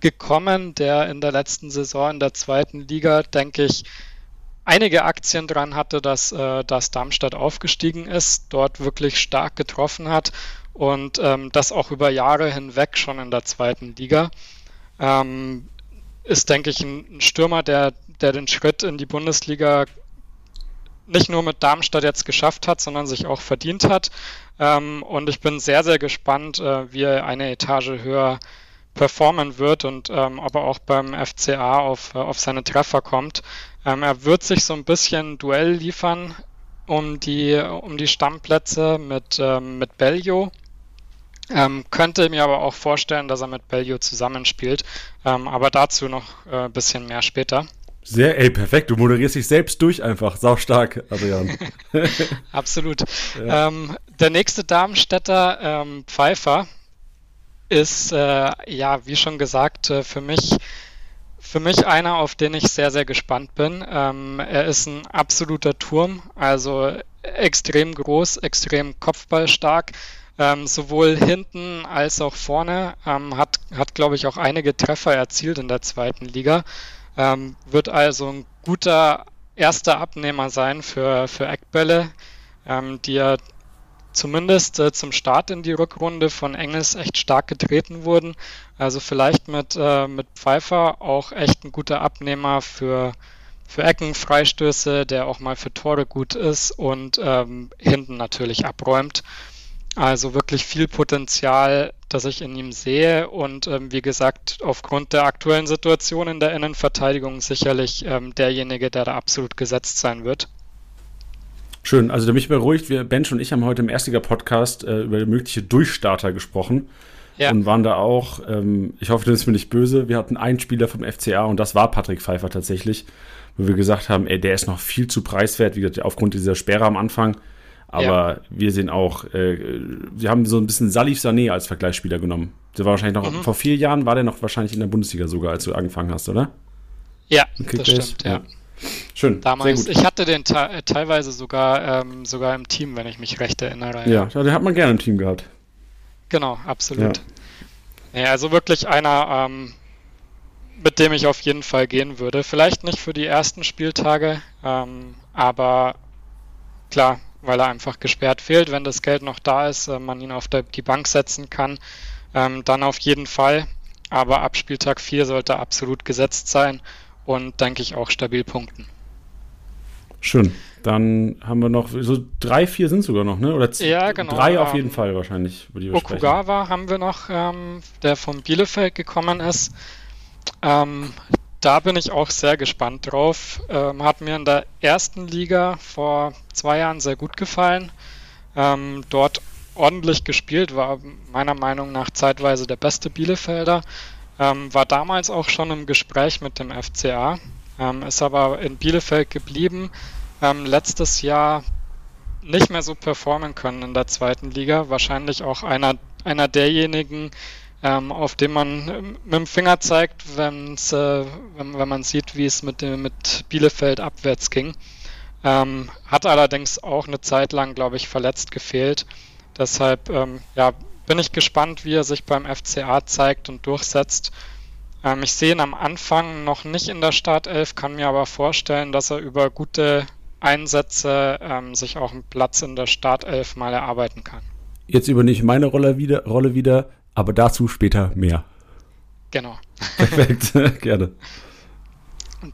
gekommen, der in der letzten Saison in der zweiten Liga, denke ich, einige Aktien dran hatte, dass, äh, dass Darmstadt aufgestiegen ist, dort wirklich stark getroffen hat und ähm, das auch über Jahre hinweg schon in der zweiten Liga. Ähm, ist, denke ich, ein, ein Stürmer, der, der den Schritt in die Bundesliga nicht nur mit Darmstadt jetzt geschafft hat, sondern sich auch verdient hat. Ähm, und ich bin sehr, sehr gespannt, äh, wie er eine Etage höher performen wird und ähm, ob er auch beim FCA auf, äh, auf seine Treffer kommt. Ähm, er wird sich so ein bisschen Duell liefern um die, um die Stammplätze mit, ähm, mit Bellio. Ähm, könnte mir aber auch vorstellen, dass er mit Bellio zusammenspielt. Ähm, aber dazu noch ein äh, bisschen mehr später. Sehr, ey, perfekt. Du moderierst dich selbst durch einfach. Sau stark, Adrian. Absolut. Ja. Ähm, der nächste Darmstädter, ähm, Pfeiffer, ist, äh, ja, wie schon gesagt, äh, für mich für mich einer, auf den ich sehr, sehr gespannt bin. Ähm, er ist ein absoluter Turm, also extrem groß, extrem kopfballstark, ähm, sowohl hinten als auch vorne. Ähm, hat, hat glaube ich, auch einige Treffer erzielt in der zweiten Liga. Ähm, wird also ein guter erster Abnehmer sein für, für Eckbälle, ähm, die ja zumindest äh, zum Start in die Rückrunde von Engels echt stark getreten wurden. Also vielleicht mit, äh, mit Pfeiffer auch echt ein guter Abnehmer für, für Ecken, Freistöße, der auch mal für Tore gut ist und ähm, hinten natürlich abräumt. Also wirklich viel Potenzial, das ich in ihm sehe und ähm, wie gesagt, aufgrund der aktuellen Situation in der Innenverteidigung sicherlich ähm, derjenige, der da absolut gesetzt sein wird. Schön, also da bin ich beruhigt. Wir, Bench und ich haben heute im Erstiger-Podcast äh, über mögliche Durchstarter gesprochen. Ja. Und waren da auch, ähm, ich hoffe, du bist mir nicht böse, wir hatten einen Spieler vom FCA und das war Patrick Pfeiffer tatsächlich, wo wir gesagt haben, ey, der ist noch viel zu preiswert, wie gesagt, aufgrund dieser Sperre am Anfang. Aber ja. wir sehen auch, äh, wir haben so ein bisschen Salif Sané als Vergleichsspieler genommen. Der war wahrscheinlich noch, mhm. vor vier Jahren war der noch wahrscheinlich in der Bundesliga sogar, als du angefangen hast, oder? Ja, das stimmt, ja. ja. Schön. Damals, ich hatte den te teilweise sogar, ähm, sogar im Team, wenn ich mich recht erinnere. Ja, ja. den hat man gerne im Team gehabt. Genau, absolut. Ja. ja also wirklich einer, ähm, mit dem ich auf jeden Fall gehen würde. Vielleicht nicht für die ersten Spieltage, ähm, aber klar, weil er einfach gesperrt fehlt. Wenn das Geld noch da ist, äh, man ihn auf die Bank setzen kann, ähm, dann auf jeden Fall. Aber ab Spieltag 4 sollte er absolut gesetzt sein und denke ich auch stabil punkten. Schön. Dann haben wir noch, so drei, vier sind sogar noch, ne? Oder ja, genau, drei auf jeden ähm, Fall wahrscheinlich, Okugawa haben wir noch, ähm, der von Bielefeld gekommen ist. Ähm, da bin ich auch sehr gespannt drauf. Ähm, hat mir in der ersten Liga vor zwei Jahren sehr gut gefallen. Ähm, dort ordentlich gespielt, war meiner Meinung nach zeitweise der beste Bielefelder. Ähm, war damals auch schon im Gespräch mit dem FCA, ähm, ist aber in Bielefeld geblieben. Ähm, letztes Jahr nicht mehr so performen können in der zweiten Liga. Wahrscheinlich auch einer, einer derjenigen, ähm, auf den man mit dem Finger zeigt, wenn's, äh, wenn, wenn man sieht, wie es mit, mit Bielefeld abwärts ging. Ähm, hat allerdings auch eine Zeit lang, glaube ich, verletzt gefehlt. Deshalb ähm, ja, bin ich gespannt, wie er sich beim FCA zeigt und durchsetzt. Ähm, ich sehe ihn am Anfang noch nicht in der Startelf, kann mir aber vorstellen, dass er über gute Einsätze ähm, sich auch einen Platz in der Startelf mal erarbeiten kann. Jetzt übernehme ich meine Rolle wieder, Rolle wieder, aber dazu später mehr. Genau. Perfekt, gerne.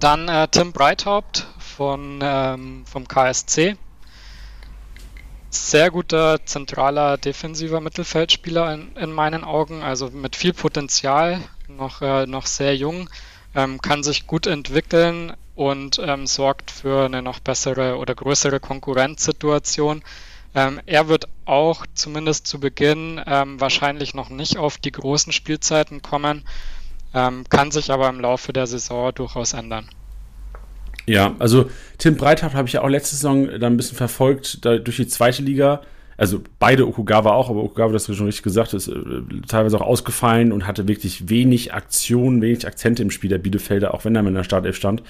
Dann äh, Tim Breithaupt von, ähm, vom KSC sehr guter zentraler defensiver Mittelfeldspieler in, in meinen Augen, also mit viel Potenzial, noch, äh, noch sehr jung, ähm, kann sich gut entwickeln und ähm, sorgt für eine noch bessere oder größere Konkurrenzsituation. Ähm, er wird auch zumindest zu Beginn ähm, wahrscheinlich noch nicht auf die großen Spielzeiten kommen, ähm, kann sich aber im Laufe der Saison durchaus ändern. Ja, also Tim Breithaft habe ich ja auch letzte Saison dann ein bisschen verfolgt, da durch die zweite Liga. Also beide Okugawa auch, aber Okugawa, das hast du schon richtig gesagt, ist äh, teilweise auch ausgefallen und hatte wirklich wenig Aktion, wenig Akzente im Spiel der Bielefelder, auch wenn er in der Startelf stand.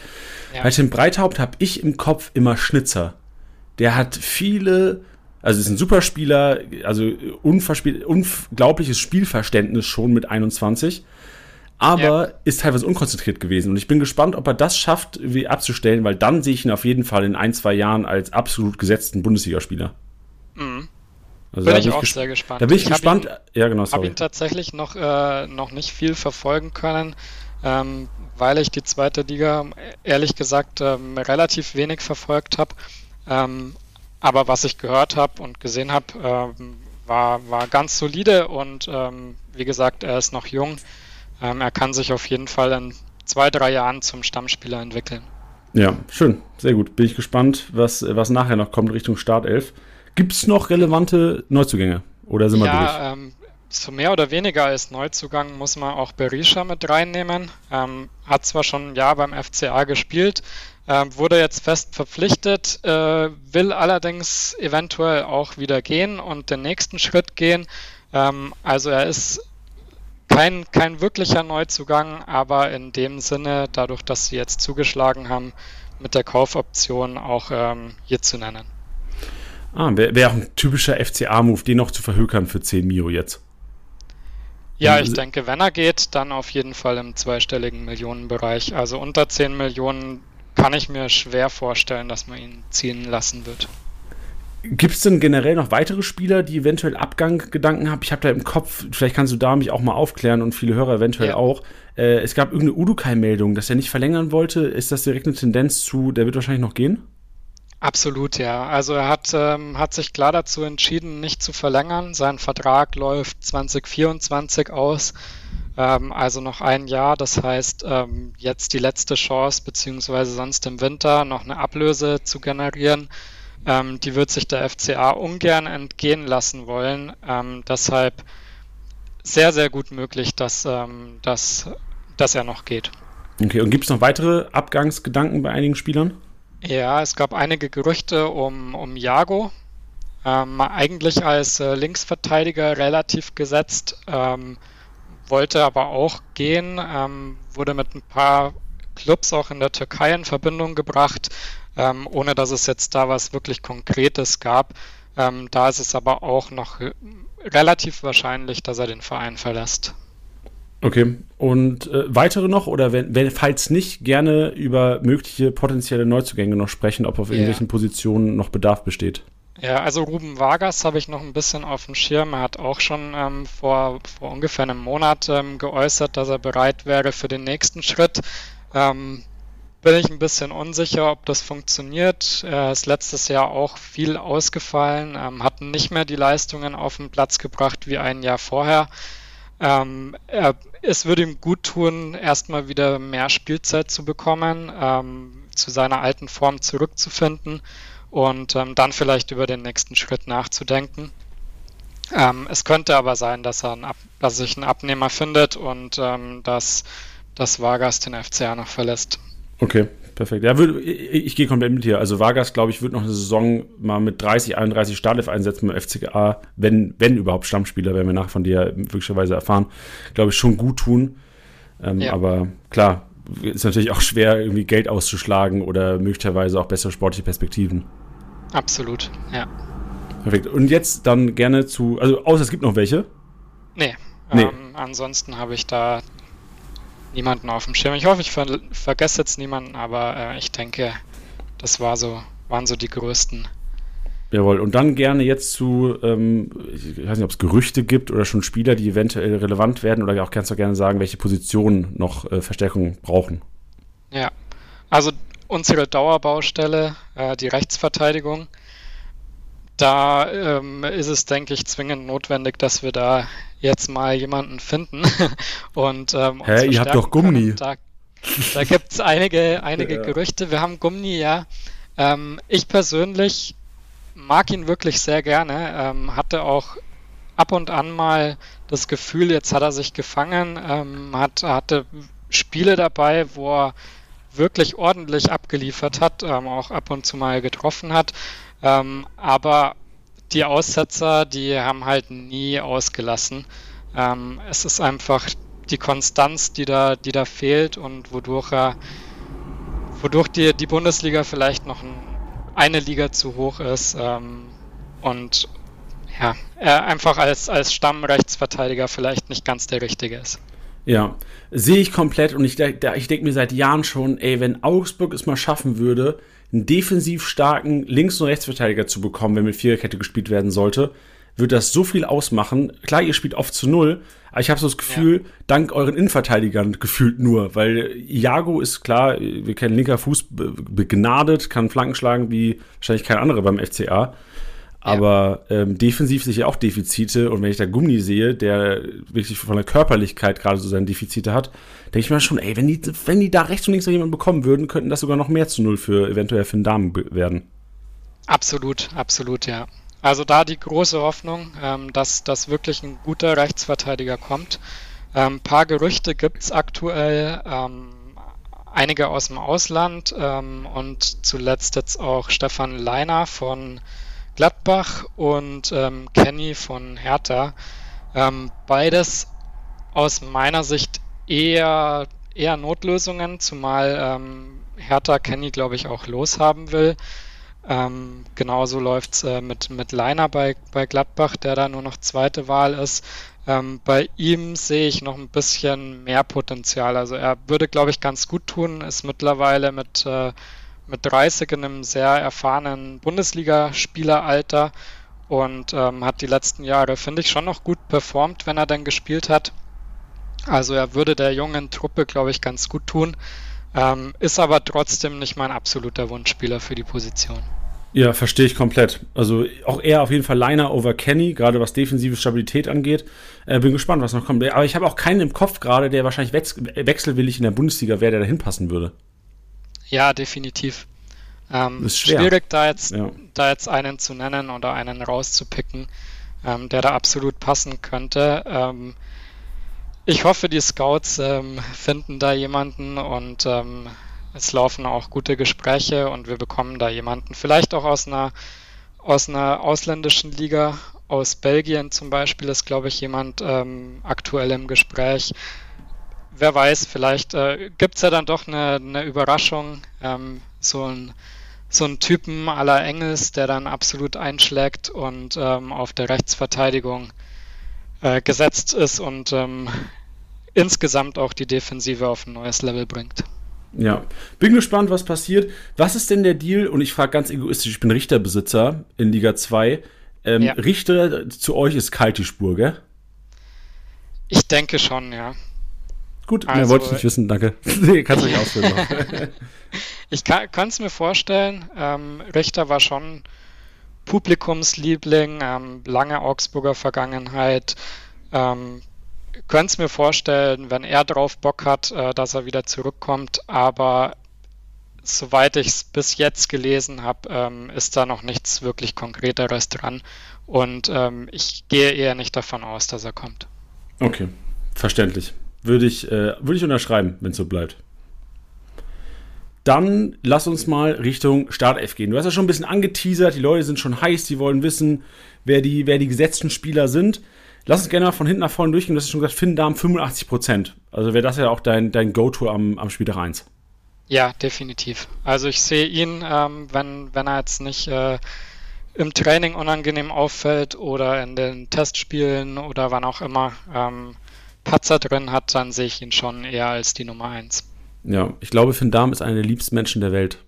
Ja. Bei Tim Breithaupt habe ich im Kopf immer Schnitzer. Der hat viele, also ist ein Superspieler, also unglaubliches Spielverständnis schon mit 21 aber ja. ist teilweise unkonzentriert gewesen. Und ich bin gespannt, ob er das schafft, wie abzustellen, weil dann sehe ich ihn auf jeden Fall in ein, zwei Jahren als absolut gesetzten Bundesligaspieler. Mhm. Also bin ich auch sehr gespannt. Da bin ich, ich gespannt. Ihn, ja, genau, sorry. habe ihn tatsächlich noch, äh, noch nicht viel verfolgen können, ähm, weil ich die zweite Liga ehrlich gesagt ähm, relativ wenig verfolgt habe. Ähm, aber was ich gehört habe und gesehen habe, ähm, war, war ganz solide und ähm, wie gesagt, er ist noch jung. Ähm, er kann sich auf jeden Fall in zwei, drei Jahren zum Stammspieler entwickeln. Ja, schön. Sehr gut. Bin ich gespannt, was, was nachher noch kommt Richtung Startelf. Gibt es noch relevante Neuzugänge? Oder sind wir ja, durch? Ähm, so mehr oder weniger als Neuzugang muss man auch Berisha mit reinnehmen. Ähm, hat zwar schon ein Jahr beim FCA gespielt, ähm, wurde jetzt fest verpflichtet, äh, will allerdings eventuell auch wieder gehen und den nächsten Schritt gehen. Ähm, also er ist kein, kein wirklicher Neuzugang, aber in dem Sinne, dadurch, dass sie jetzt zugeschlagen haben, mit der Kaufoption auch ähm, hier zu nennen. Ah, wäre wär auch ein typischer FCA-Move, den noch zu verhökern für 10 Mio jetzt. Ja, ich denke, wenn er geht, dann auf jeden Fall im zweistelligen Millionenbereich. Also unter 10 Millionen kann ich mir schwer vorstellen, dass man ihn ziehen lassen wird. Gibt es denn generell noch weitere Spieler, die eventuell Abganggedanken haben? Ich habe da im Kopf, vielleicht kannst du da mich auch mal aufklären und viele Hörer eventuell ja. auch. Äh, es gab irgendeine Udukai-Meldung, dass er nicht verlängern wollte. Ist das direkt eine Tendenz zu, der wird wahrscheinlich noch gehen? Absolut, ja. Also er hat, ähm, hat sich klar dazu entschieden, nicht zu verlängern. Sein Vertrag läuft 2024 aus, ähm, also noch ein Jahr. Das heißt, ähm, jetzt die letzte Chance, beziehungsweise sonst im Winter noch eine Ablöse zu generieren. Ähm, die wird sich der FCA ungern entgehen lassen wollen. Ähm, deshalb sehr, sehr gut möglich, dass, ähm, dass, dass er noch geht. Okay, und gibt es noch weitere Abgangsgedanken bei einigen Spielern? Ja, es gab einige Gerüchte um, um Jago. Ähm, eigentlich als äh, Linksverteidiger relativ gesetzt, ähm, wollte aber auch gehen, ähm, wurde mit ein paar Clubs auch in der Türkei in Verbindung gebracht ähm, ohne dass es jetzt da was wirklich Konkretes gab. Ähm, da ist es aber auch noch relativ wahrscheinlich, dass er den Verein verlässt. Okay, und äh, weitere noch oder wenn, wenn, falls nicht, gerne über mögliche potenzielle Neuzugänge noch sprechen, ob auf irgendwelchen yeah. Positionen noch Bedarf besteht. Ja, also Ruben Vargas habe ich noch ein bisschen auf dem Schirm. Er hat auch schon ähm, vor, vor ungefähr einem Monat ähm, geäußert, dass er bereit wäre für den nächsten Schritt. Ähm, bin ich ein bisschen unsicher, ob das funktioniert. Er ist letztes Jahr auch viel ausgefallen, ähm, hat nicht mehr die Leistungen auf den Platz gebracht wie ein Jahr vorher. Ähm, er, es würde ihm gut tun, erstmal wieder mehr Spielzeit zu bekommen, ähm, zu seiner alten Form zurückzufinden und ähm, dann vielleicht über den nächsten Schritt nachzudenken. Ähm, es könnte aber sein, dass er Ab dass sich einen Abnehmer findet und ähm, dass, dass Vargas den FCA noch verlässt. Okay, perfekt. Ja, würd, ich, ich gehe komplett mit dir. Also Vargas, glaube ich, wird noch eine Saison mal mit 30, 31 Startelf einsetzen beim FCA, wenn, wenn überhaupt Stammspieler, werden wir nachher von dir möglicherweise erfahren, glaube ich, schon gut tun. Ähm, ja. Aber klar, ist natürlich auch schwer, irgendwie Geld auszuschlagen oder möglicherweise auch bessere sportliche Perspektiven. Absolut, ja. Perfekt. Und jetzt dann gerne zu, also außer es gibt noch welche? Nee. nee. Ähm, ansonsten habe ich da niemanden auf dem Schirm. Ich hoffe, ich ver vergesse jetzt niemanden, aber äh, ich denke, das war so, waren so die größten. Jawohl, und dann gerne jetzt zu, ähm, ich weiß nicht, ob es Gerüchte gibt oder schon Spieler, die eventuell relevant werden oder auch kannst du gerne sagen, welche Positionen noch äh, Verstärkung brauchen. Ja, also unsere Dauerbaustelle, äh, die Rechtsverteidigung, da ähm, ist es, denke ich, zwingend notwendig, dass wir da jetzt mal jemanden finden. Und, ähm, Hä, ihr habt doch Gummi. Da, da gibt es einige, einige ja. Gerüchte. Wir haben Gummi, ja. Ähm, ich persönlich mag ihn wirklich sehr gerne. Ähm, hatte auch ab und an mal das Gefühl, jetzt hat er sich gefangen, ähm, hat, hatte Spiele dabei, wo er wirklich ordentlich abgeliefert hat, ähm, auch ab und zu mal getroffen hat. Ähm, aber die Aussetzer, die haben halt nie ausgelassen. Ähm, es ist einfach die Konstanz, die da, die da fehlt und wodurch er, wodurch die, die Bundesliga vielleicht noch ein, eine Liga zu hoch ist ähm, und ja, er einfach als, als Stammrechtsverteidiger vielleicht nicht ganz der richtige ist. Ja, sehe ich komplett und ich, ich denke mir seit Jahren schon, ey, wenn Augsburg es mal schaffen würde, einen defensiv starken Links- und Rechtsverteidiger zu bekommen, wenn mit Viererkette gespielt werden sollte, wird das so viel ausmachen. Klar, ihr spielt oft zu null, aber ich habe so das Gefühl, ja. dank euren Innenverteidigern gefühlt nur, weil Iago ist klar, wir kennen linker Fuß begnadet, kann Flanken schlagen wie wahrscheinlich kein anderer beim FCA. Aber ja. ähm, defensiv sehe ich auch Defizite und wenn ich da Gummi sehe, der wirklich von der Körperlichkeit gerade so seine Defizite hat, denke ich mir schon, ey, wenn die, wenn die da rechts und links noch jemanden bekommen würden, könnten das sogar noch mehr zu null für eventuell für den Damen werden. Absolut, absolut, ja. Also da die große Hoffnung, ähm, dass, dass wirklich ein guter Rechtsverteidiger kommt. Ein ähm, paar Gerüchte gibt es aktuell, ähm, einige aus dem Ausland ähm, und zuletzt jetzt auch Stefan Leiner von Gladbach und ähm, Kenny von Hertha. Ähm, beides aus meiner Sicht eher, eher Notlösungen, zumal Hertha Kenny, glaube ich, auch loshaben will. Ähm, genauso läuft es äh, mit, mit Leiner bei, bei Gladbach, der da nur noch zweite Wahl ist. Ähm, bei ihm sehe ich noch ein bisschen mehr Potenzial. Also er würde, glaube ich, ganz gut tun, ist mittlerweile mit äh, mit 30 in einem sehr erfahrenen Bundesligaspieleralter und ähm, hat die letzten Jahre, finde ich, schon noch gut performt, wenn er dann gespielt hat. Also er würde der jungen Truppe, glaube ich, ganz gut tun, ähm, ist aber trotzdem nicht mein absoluter Wunschspieler für die Position. Ja, verstehe ich komplett. Also auch eher auf jeden Fall Liner over Kenny, gerade was defensive Stabilität angeht. Äh, bin gespannt, was noch kommt. Aber ich habe auch keinen im Kopf gerade, der wahrscheinlich wechselwillig in der Bundesliga wäre, der da hinpassen würde. Ja, definitiv. Ähm, ist schwierig, da jetzt, ja. da jetzt einen zu nennen oder einen rauszupicken, ähm, der da absolut passen könnte. Ähm, ich hoffe, die Scouts ähm, finden da jemanden und ähm, es laufen auch gute Gespräche und wir bekommen da jemanden. Vielleicht auch aus einer, aus einer ausländischen Liga, aus Belgien zum Beispiel ist, glaube ich, jemand ähm, aktuell im Gespräch wer weiß, vielleicht äh, gibt es ja dann doch eine, eine Überraschung, ähm, so ein so ein Typen aller Engels, der dann absolut einschlägt und ähm, auf der Rechtsverteidigung äh, gesetzt ist und ähm, insgesamt auch die Defensive auf ein neues Level bringt. Ja, bin gespannt, was passiert. Was ist denn der Deal? Und ich frage ganz egoistisch, ich bin Richterbesitzer in Liga 2. Ähm, ja. Richter zu euch ist kalt die Spur, gell? Ich denke schon, ja. Gut, also, mehr wollte ich nicht wissen, danke. nee, kannst du nicht ausführen. ich kann es mir vorstellen, ähm, Richter war schon Publikumsliebling, ähm, lange Augsburger Vergangenheit. Ähm, könnte es mir vorstellen, wenn er drauf Bock hat, äh, dass er wieder zurückkommt, aber soweit ich es bis jetzt gelesen habe, ähm, ist da noch nichts wirklich Konkreteres dran und ähm, ich gehe eher nicht davon aus, dass er kommt. Okay, verständlich. Würde ich, äh, würde ich unterschreiben, wenn es so bleibt. Dann lass uns mal Richtung Startelf gehen. Du hast ja schon ein bisschen angeteasert, die Leute sind schon heiß, die wollen wissen, wer die, wer die gesetzten Spieler sind. Lass uns gerne mal von hinten nach vorne durchgehen. Du hast schon gesagt, Finn Darm 85 Prozent. Also wäre das ja auch dein, dein Go-To am, am Spieltag 1. Ja, definitiv. Also ich sehe ihn, ähm, wenn, wenn er jetzt nicht äh, im Training unangenehm auffällt oder in den Testspielen oder wann auch immer, ähm, Patzer drin hat, dann sehe ich ihn schon eher als die Nummer 1. Ja, ich glaube, Finn Dahm ist einer der liebsten Menschen der Welt.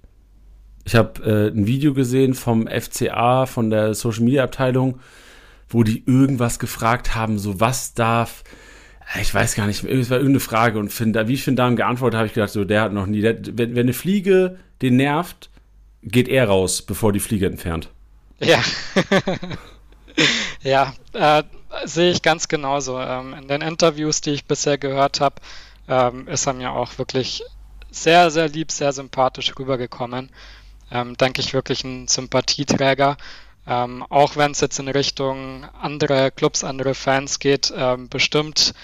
Ich habe äh, ein Video gesehen vom FCA, von der Social Media Abteilung, wo die irgendwas gefragt haben, so was darf, äh, ich weiß gar nicht, es war irgendeine Frage und Finn, wie Finn Dahm geantwortet habe ich gedacht, so der hat noch nie, der, wenn, wenn eine Fliege den nervt, geht er raus, bevor die Fliege entfernt. Ja. ja, äh, sehe ich ganz genauso. Ähm, in den Interviews, die ich bisher gehört habe, ähm, ist er mir auch wirklich sehr, sehr lieb, sehr sympathisch rübergekommen. Ähm, denke ich wirklich ein Sympathieträger. Ähm, auch wenn es jetzt in Richtung andere Clubs, andere Fans geht, ähm, bestimmt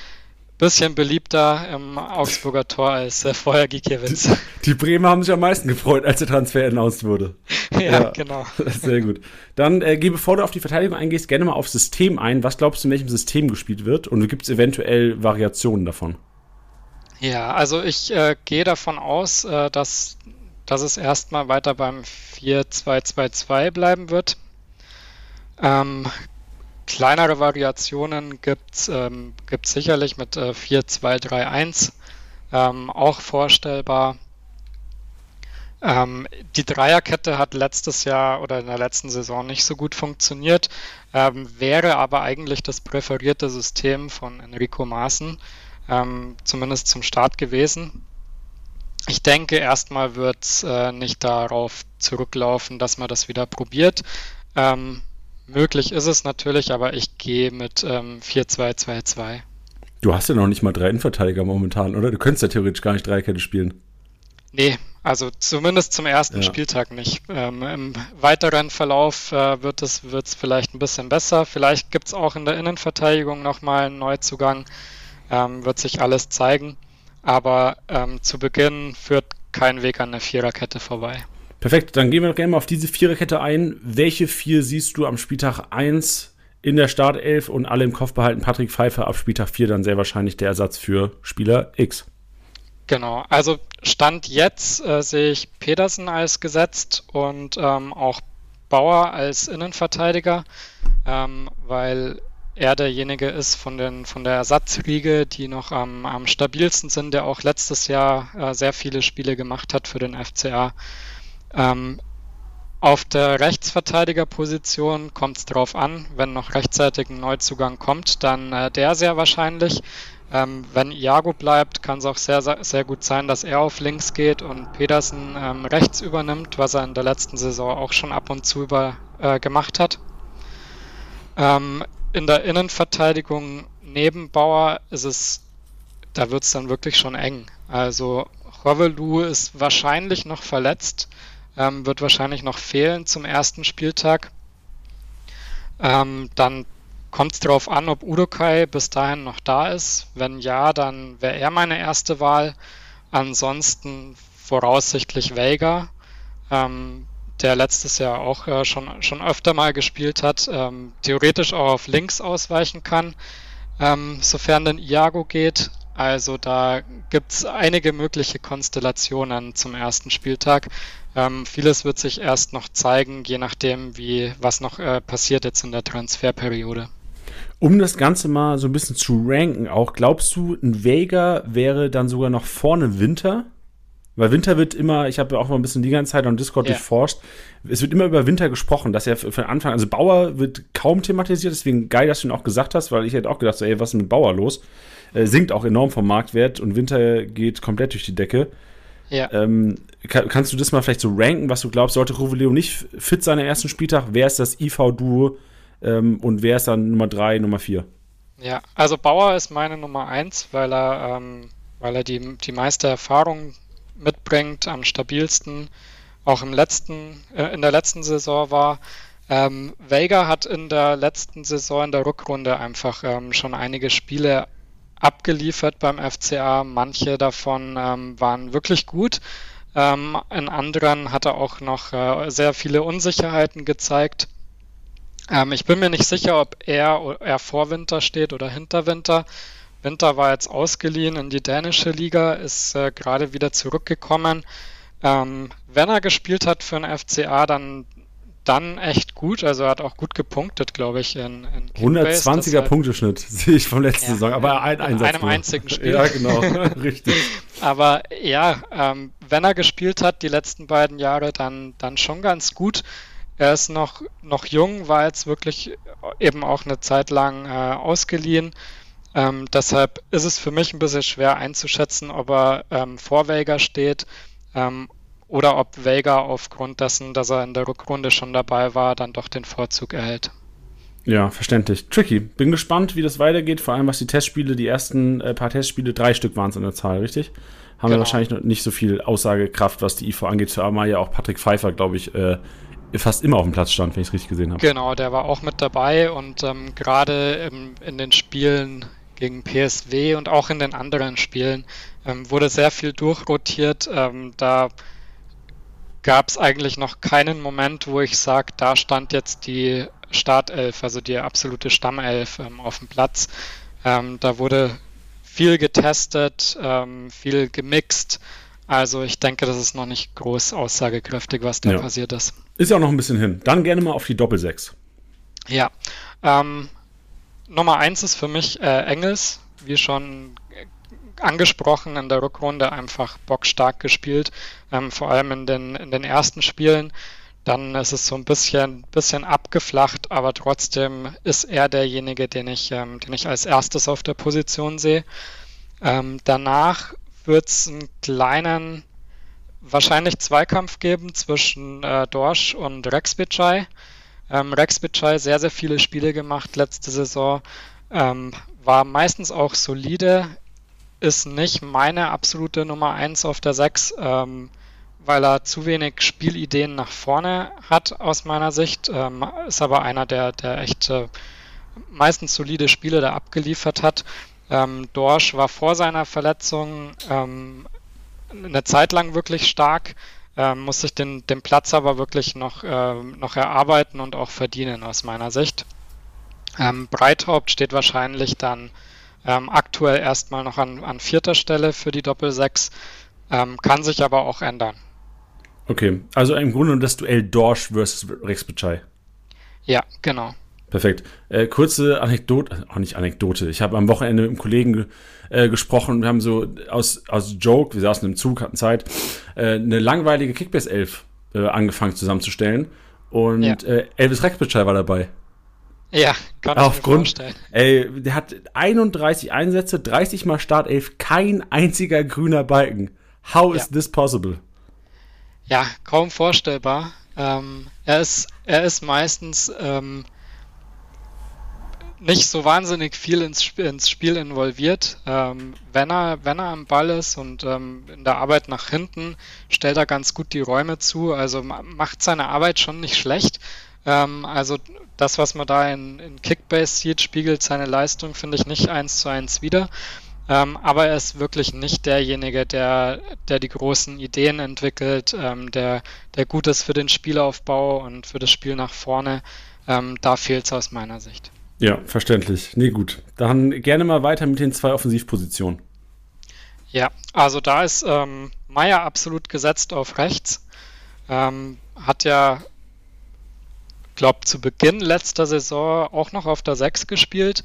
bisschen beliebter im Augsburger Tor als äh, vorher Gikiewicz. Die Bremer haben sich am meisten gefreut, als der Transfer announced wurde. ja, ja, genau. Sehr gut. Dann äh, geh, bevor du auf die Verteidigung eingehst, gerne mal aufs System ein. Was glaubst du, in welchem System gespielt wird? Und gibt es eventuell Variationen davon? Ja, also ich äh, gehe davon aus, äh, dass, dass es erstmal weiter beim 4-2-2-2 bleiben wird. Ähm, Kleinere Variationen gibt es ähm, sicherlich mit äh, 4, 2, 3, 1 ähm, auch vorstellbar. Ähm, die Dreierkette hat letztes Jahr oder in der letzten Saison nicht so gut funktioniert, ähm, wäre aber eigentlich das präferierte System von Enrico Maaßen, ähm, zumindest zum Start gewesen. Ich denke, erstmal wird es äh, nicht darauf zurücklaufen, dass man das wieder probiert. Ähm, Möglich ist es natürlich, aber ich gehe mit ähm, 4-2-2-2. Du hast ja noch nicht mal drei Innenverteidiger momentan, oder? Du könntest ja theoretisch gar nicht Dreierkette spielen. Nee, also zumindest zum ersten ja. Spieltag nicht. Ähm, Im weiteren Verlauf äh, wird es wird's vielleicht ein bisschen besser. Vielleicht gibt es auch in der Innenverteidigung nochmal einen Neuzugang. Ähm, wird sich alles zeigen. Aber ähm, zu Beginn führt kein Weg an der Viererkette vorbei. Perfekt, dann gehen wir doch gerne mal auf diese Viererkette ein. Welche vier siehst du am Spieltag 1 in der Startelf und alle im Kopf behalten? Patrick Pfeiffer ab Spieltag 4 dann sehr wahrscheinlich der Ersatz für Spieler X. Genau, also Stand jetzt äh, sehe ich Pedersen als gesetzt und ähm, auch Bauer als Innenverteidiger, ähm, weil er derjenige ist von, den, von der Ersatzriege, die noch am, am stabilsten sind, der auch letztes Jahr äh, sehr viele Spiele gemacht hat für den FCA. Ähm, auf der Rechtsverteidigerposition kommt es darauf an, wenn noch rechtzeitig ein Neuzugang kommt, dann äh, der sehr wahrscheinlich. Ähm, wenn Iago bleibt, kann es auch sehr, sehr gut sein, dass er auf links geht und Pedersen ähm, rechts übernimmt, was er in der letzten Saison auch schon ab und zu über, äh, gemacht hat. Ähm, in der Innenverteidigung neben Bauer ist es, da wird es dann wirklich schon eng. Also Rovelu ist wahrscheinlich noch verletzt ähm, wird wahrscheinlich noch fehlen zum ersten Spieltag. Ähm, dann kommt es darauf an, ob Udokai bis dahin noch da ist. Wenn ja, dann wäre er meine erste Wahl. Ansonsten voraussichtlich Vega, ähm, der letztes Jahr auch äh, schon, schon öfter mal gespielt hat, ähm, theoretisch auch auf links ausweichen kann, ähm, sofern denn Iago geht. Also da gibt es einige mögliche Konstellationen zum ersten Spieltag. Ähm, vieles wird sich erst noch zeigen, je nachdem, wie was noch äh, passiert jetzt in der Transferperiode. Um das Ganze mal so ein bisschen zu ranken, auch glaubst du, ein Vega wäre dann sogar noch vorne Winter Weil Winter wird immer, ich habe ja auch mal ein bisschen die ganze Zeit am Discord ja. durchforscht, es wird immer über Winter gesprochen, dass er von Anfang, also Bauer wird kaum thematisiert, deswegen geil, dass du ihn auch gesagt hast, weil ich hätte auch gedacht, so, ey, was ist mit Bauer los? Äh, sinkt auch enorm vom Marktwert und Winter geht komplett durch die Decke. Ja. Ähm, kann, kannst du das mal vielleicht so ranken, was du glaubst, sollte Rovelleo nicht fit sein am ersten Spieltag? Wer ist das IV-Duo ähm, und wer ist dann Nummer 3, Nummer 4? Ja, also Bauer ist meine Nummer 1, weil er, ähm, weil er die, die meiste Erfahrung mitbringt, am stabilsten auch im letzten, äh, in der letzten Saison war. Ähm, Vega hat in der letzten Saison in der Rückrunde einfach ähm, schon einige Spiele abgeliefert beim FCA. Manche davon ähm, waren wirklich gut. Ähm, in anderen hat er auch noch äh, sehr viele Unsicherheiten gezeigt. Ähm, ich bin mir nicht sicher, ob er, er vor Winter steht oder hinter Winter. Winter war jetzt ausgeliehen in die dänische Liga, ist äh, gerade wieder zurückgekommen. Ähm, wenn er gespielt hat für den FCA, dann dann echt gut. Also er hat auch gut gepunktet, glaube ich, in, in 120er Deshalb, Punkteschnitt sehe ich vom letzten ja, Saison, aber ein in Einsatz einem nur. einzigen Spiel. Ja, genau, richtig. Aber ja, ähm, wenn er gespielt hat die letzten beiden Jahre, dann, dann schon ganz gut. Er ist noch, noch jung, war jetzt wirklich eben auch eine Zeit lang äh, ausgeliehen. Ähm, deshalb ist es für mich ein bisschen schwer einzuschätzen, ob er ähm, vor Vega steht ähm, oder ob Vega aufgrund dessen, dass er in der Rückrunde schon dabei war, dann doch den Vorzug erhält. Ja, verständlich. Tricky. Bin gespannt, wie das weitergeht, vor allem was die Testspiele, die ersten äh, paar Testspiele, drei Stück waren es in der Zahl, richtig? Haben genau. wir wahrscheinlich noch nicht so viel Aussagekraft, was die IV angeht, zumal ja auch Patrick Pfeiffer, glaube ich, äh, fast immer auf dem Platz stand, wenn ich es richtig gesehen habe. Genau, der war auch mit dabei und ähm, gerade in den Spielen gegen PSW und auch in den anderen Spielen ähm, wurde sehr viel durchrotiert. Ähm, da gab es eigentlich noch keinen Moment, wo ich sage, da stand jetzt die Startelf, also die absolute Stammelf ähm, auf dem Platz. Ähm, da wurde viel getestet, ähm, viel gemixt. Also ich denke, das ist noch nicht groß aussagekräftig, was da ja. passiert ist. Ist ja auch noch ein bisschen hin. Dann gerne mal auf die Doppel-6. Ja. Ähm, Nummer 1 ist für mich äh, Engels, wie schon angesprochen in der Rückrunde einfach bockstark gespielt, ähm, vor allem in den, in den ersten Spielen. Dann ist es so ein bisschen, bisschen abgeflacht, aber trotzdem ist er derjenige, den ich, ähm, den ich als erstes auf der Position sehe. Ähm, danach wird es einen kleinen, wahrscheinlich Zweikampf geben zwischen äh, Dorsch und Rex Bichai. Ähm, Rex Bichai sehr, sehr viele Spiele gemacht letzte Saison. Ähm, war meistens auch solide ist nicht meine absolute Nummer 1 auf der 6, ähm, weil er zu wenig Spielideen nach vorne hat aus meiner Sicht. Ähm, ist aber einer, der, der echt äh, meistens solide Spiele da abgeliefert hat. Ähm, Dorsch war vor seiner Verletzung ähm, eine Zeit lang wirklich stark, ähm, muss sich den, den Platz aber wirklich noch, äh, noch erarbeiten und auch verdienen aus meiner Sicht. Ähm, Breithaupt steht wahrscheinlich dann ähm, aktuell erstmal noch an, an vierter Stelle für die Doppel-6, ähm, kann sich aber auch ändern. Okay, also im Grunde das Duell Dorsch versus Rex Bitschei. Ja, genau. Perfekt. Äh, kurze Anekdote, auch nicht Anekdote. Ich habe am Wochenende mit einem Kollegen äh, gesprochen und wir haben so aus, aus Joke, wir saßen im Zug, hatten Zeit, äh, eine langweilige Kickbase-Elf äh, angefangen zusammenzustellen. Und ja. Äh, Elvis Rexbitschei war dabei. Ja, kann Aufgrund, ich mir vorstellen. Ey, der hat 31 Einsätze, 30 mal Startelf, kein einziger grüner Balken. How ja. is this possible? Ja, kaum vorstellbar. Ähm, er, ist, er ist meistens ähm, nicht so wahnsinnig viel ins, Sp ins Spiel involviert. Ähm, wenn, er, wenn er am Ball ist und ähm, in der Arbeit nach hinten, stellt er ganz gut die Räume zu. Also macht seine Arbeit schon nicht schlecht. Ähm, also das, was man da in, in Kickbase sieht, spiegelt seine Leistung, finde ich, nicht eins zu eins wieder. Ähm, aber er ist wirklich nicht derjenige, der, der die großen Ideen entwickelt, ähm, der, der gut ist für den Spielaufbau und für das Spiel nach vorne. Ähm, da fehlt es aus meiner Sicht. Ja, verständlich. Nee, gut. Dann gerne mal weiter mit den zwei Offensivpositionen. Ja, also da ist ähm, Meier absolut gesetzt auf rechts. Ähm, hat ja glaube, zu Beginn letzter Saison auch noch auf der 6 gespielt,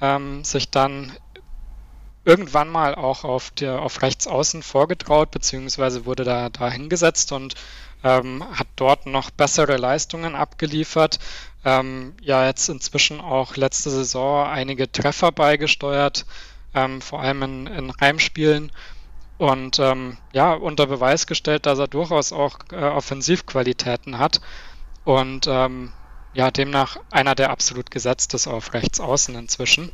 ähm, sich dann irgendwann mal auch auf, der, auf rechts außen vorgetraut, beziehungsweise wurde da, da hingesetzt und ähm, hat dort noch bessere Leistungen abgeliefert. Ähm, ja, jetzt inzwischen auch letzte Saison einige Treffer beigesteuert, ähm, vor allem in, in Heimspielen. Und ähm, ja, unter Beweis gestellt, dass er durchaus auch äh, Offensivqualitäten hat. Und ähm, ja, demnach einer, der absolut gesetzt ist auf rechts außen inzwischen.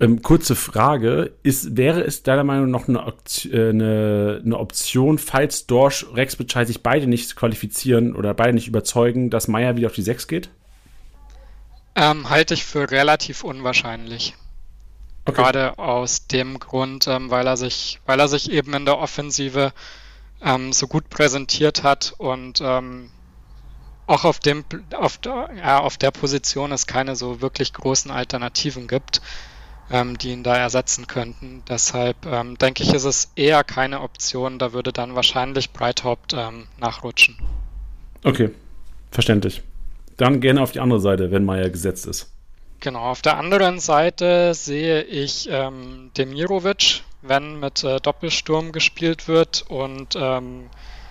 Ähm, kurze Frage: ist, Wäre es deiner Meinung nach eine, äh, eine, eine, Option, falls Dorsch, Rex Bitschei sich beide nicht qualifizieren oder beide nicht überzeugen, dass Meier wieder auf die 6 geht? Ähm, halte ich für relativ unwahrscheinlich. Okay. Gerade aus dem Grund, ähm, weil er sich, weil er sich eben in der Offensive ähm, so gut präsentiert hat und ähm, auch auf dem auf der, ja, auf der Position es keine so wirklich großen Alternativen gibt ähm, die ihn da ersetzen könnten. Deshalb ähm, denke ich, ist es eher keine Option. Da würde dann wahrscheinlich Breithaupt ähm, nachrutschen. Okay, verständlich. Dann gerne auf die andere Seite, wenn Meier gesetzt ist. Genau, auf der anderen Seite sehe ich ähm, Demirovic, wenn mit äh, Doppelsturm gespielt wird und ähm,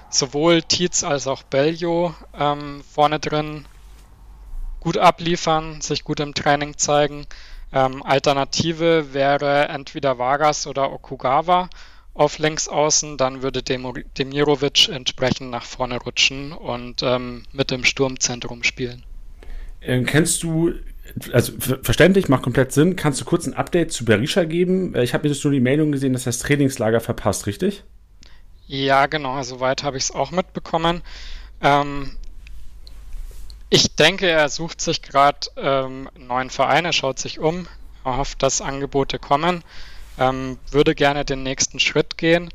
sowohl Tietz als auch Bellio ähm, vorne drin gut abliefern, sich gut im Training zeigen. Ähm, Alternative wäre entweder Vargas oder Okugawa auf links außen, dann würde Demirovic entsprechend nach vorne rutschen und ähm, mit dem Sturmzentrum spielen. Ähm, kennst du, also verständlich, macht komplett Sinn, kannst du kurz ein Update zu Berisha geben? Äh, ich habe jetzt nur die Meldung gesehen, dass das Trainingslager verpasst, richtig? Ja, genau, soweit habe ich es auch mitbekommen. Ähm, ich denke, er sucht sich gerade ähm, einen neuen Verein, er schaut sich um, er hofft, dass Angebote kommen, ähm, würde gerne den nächsten Schritt gehen.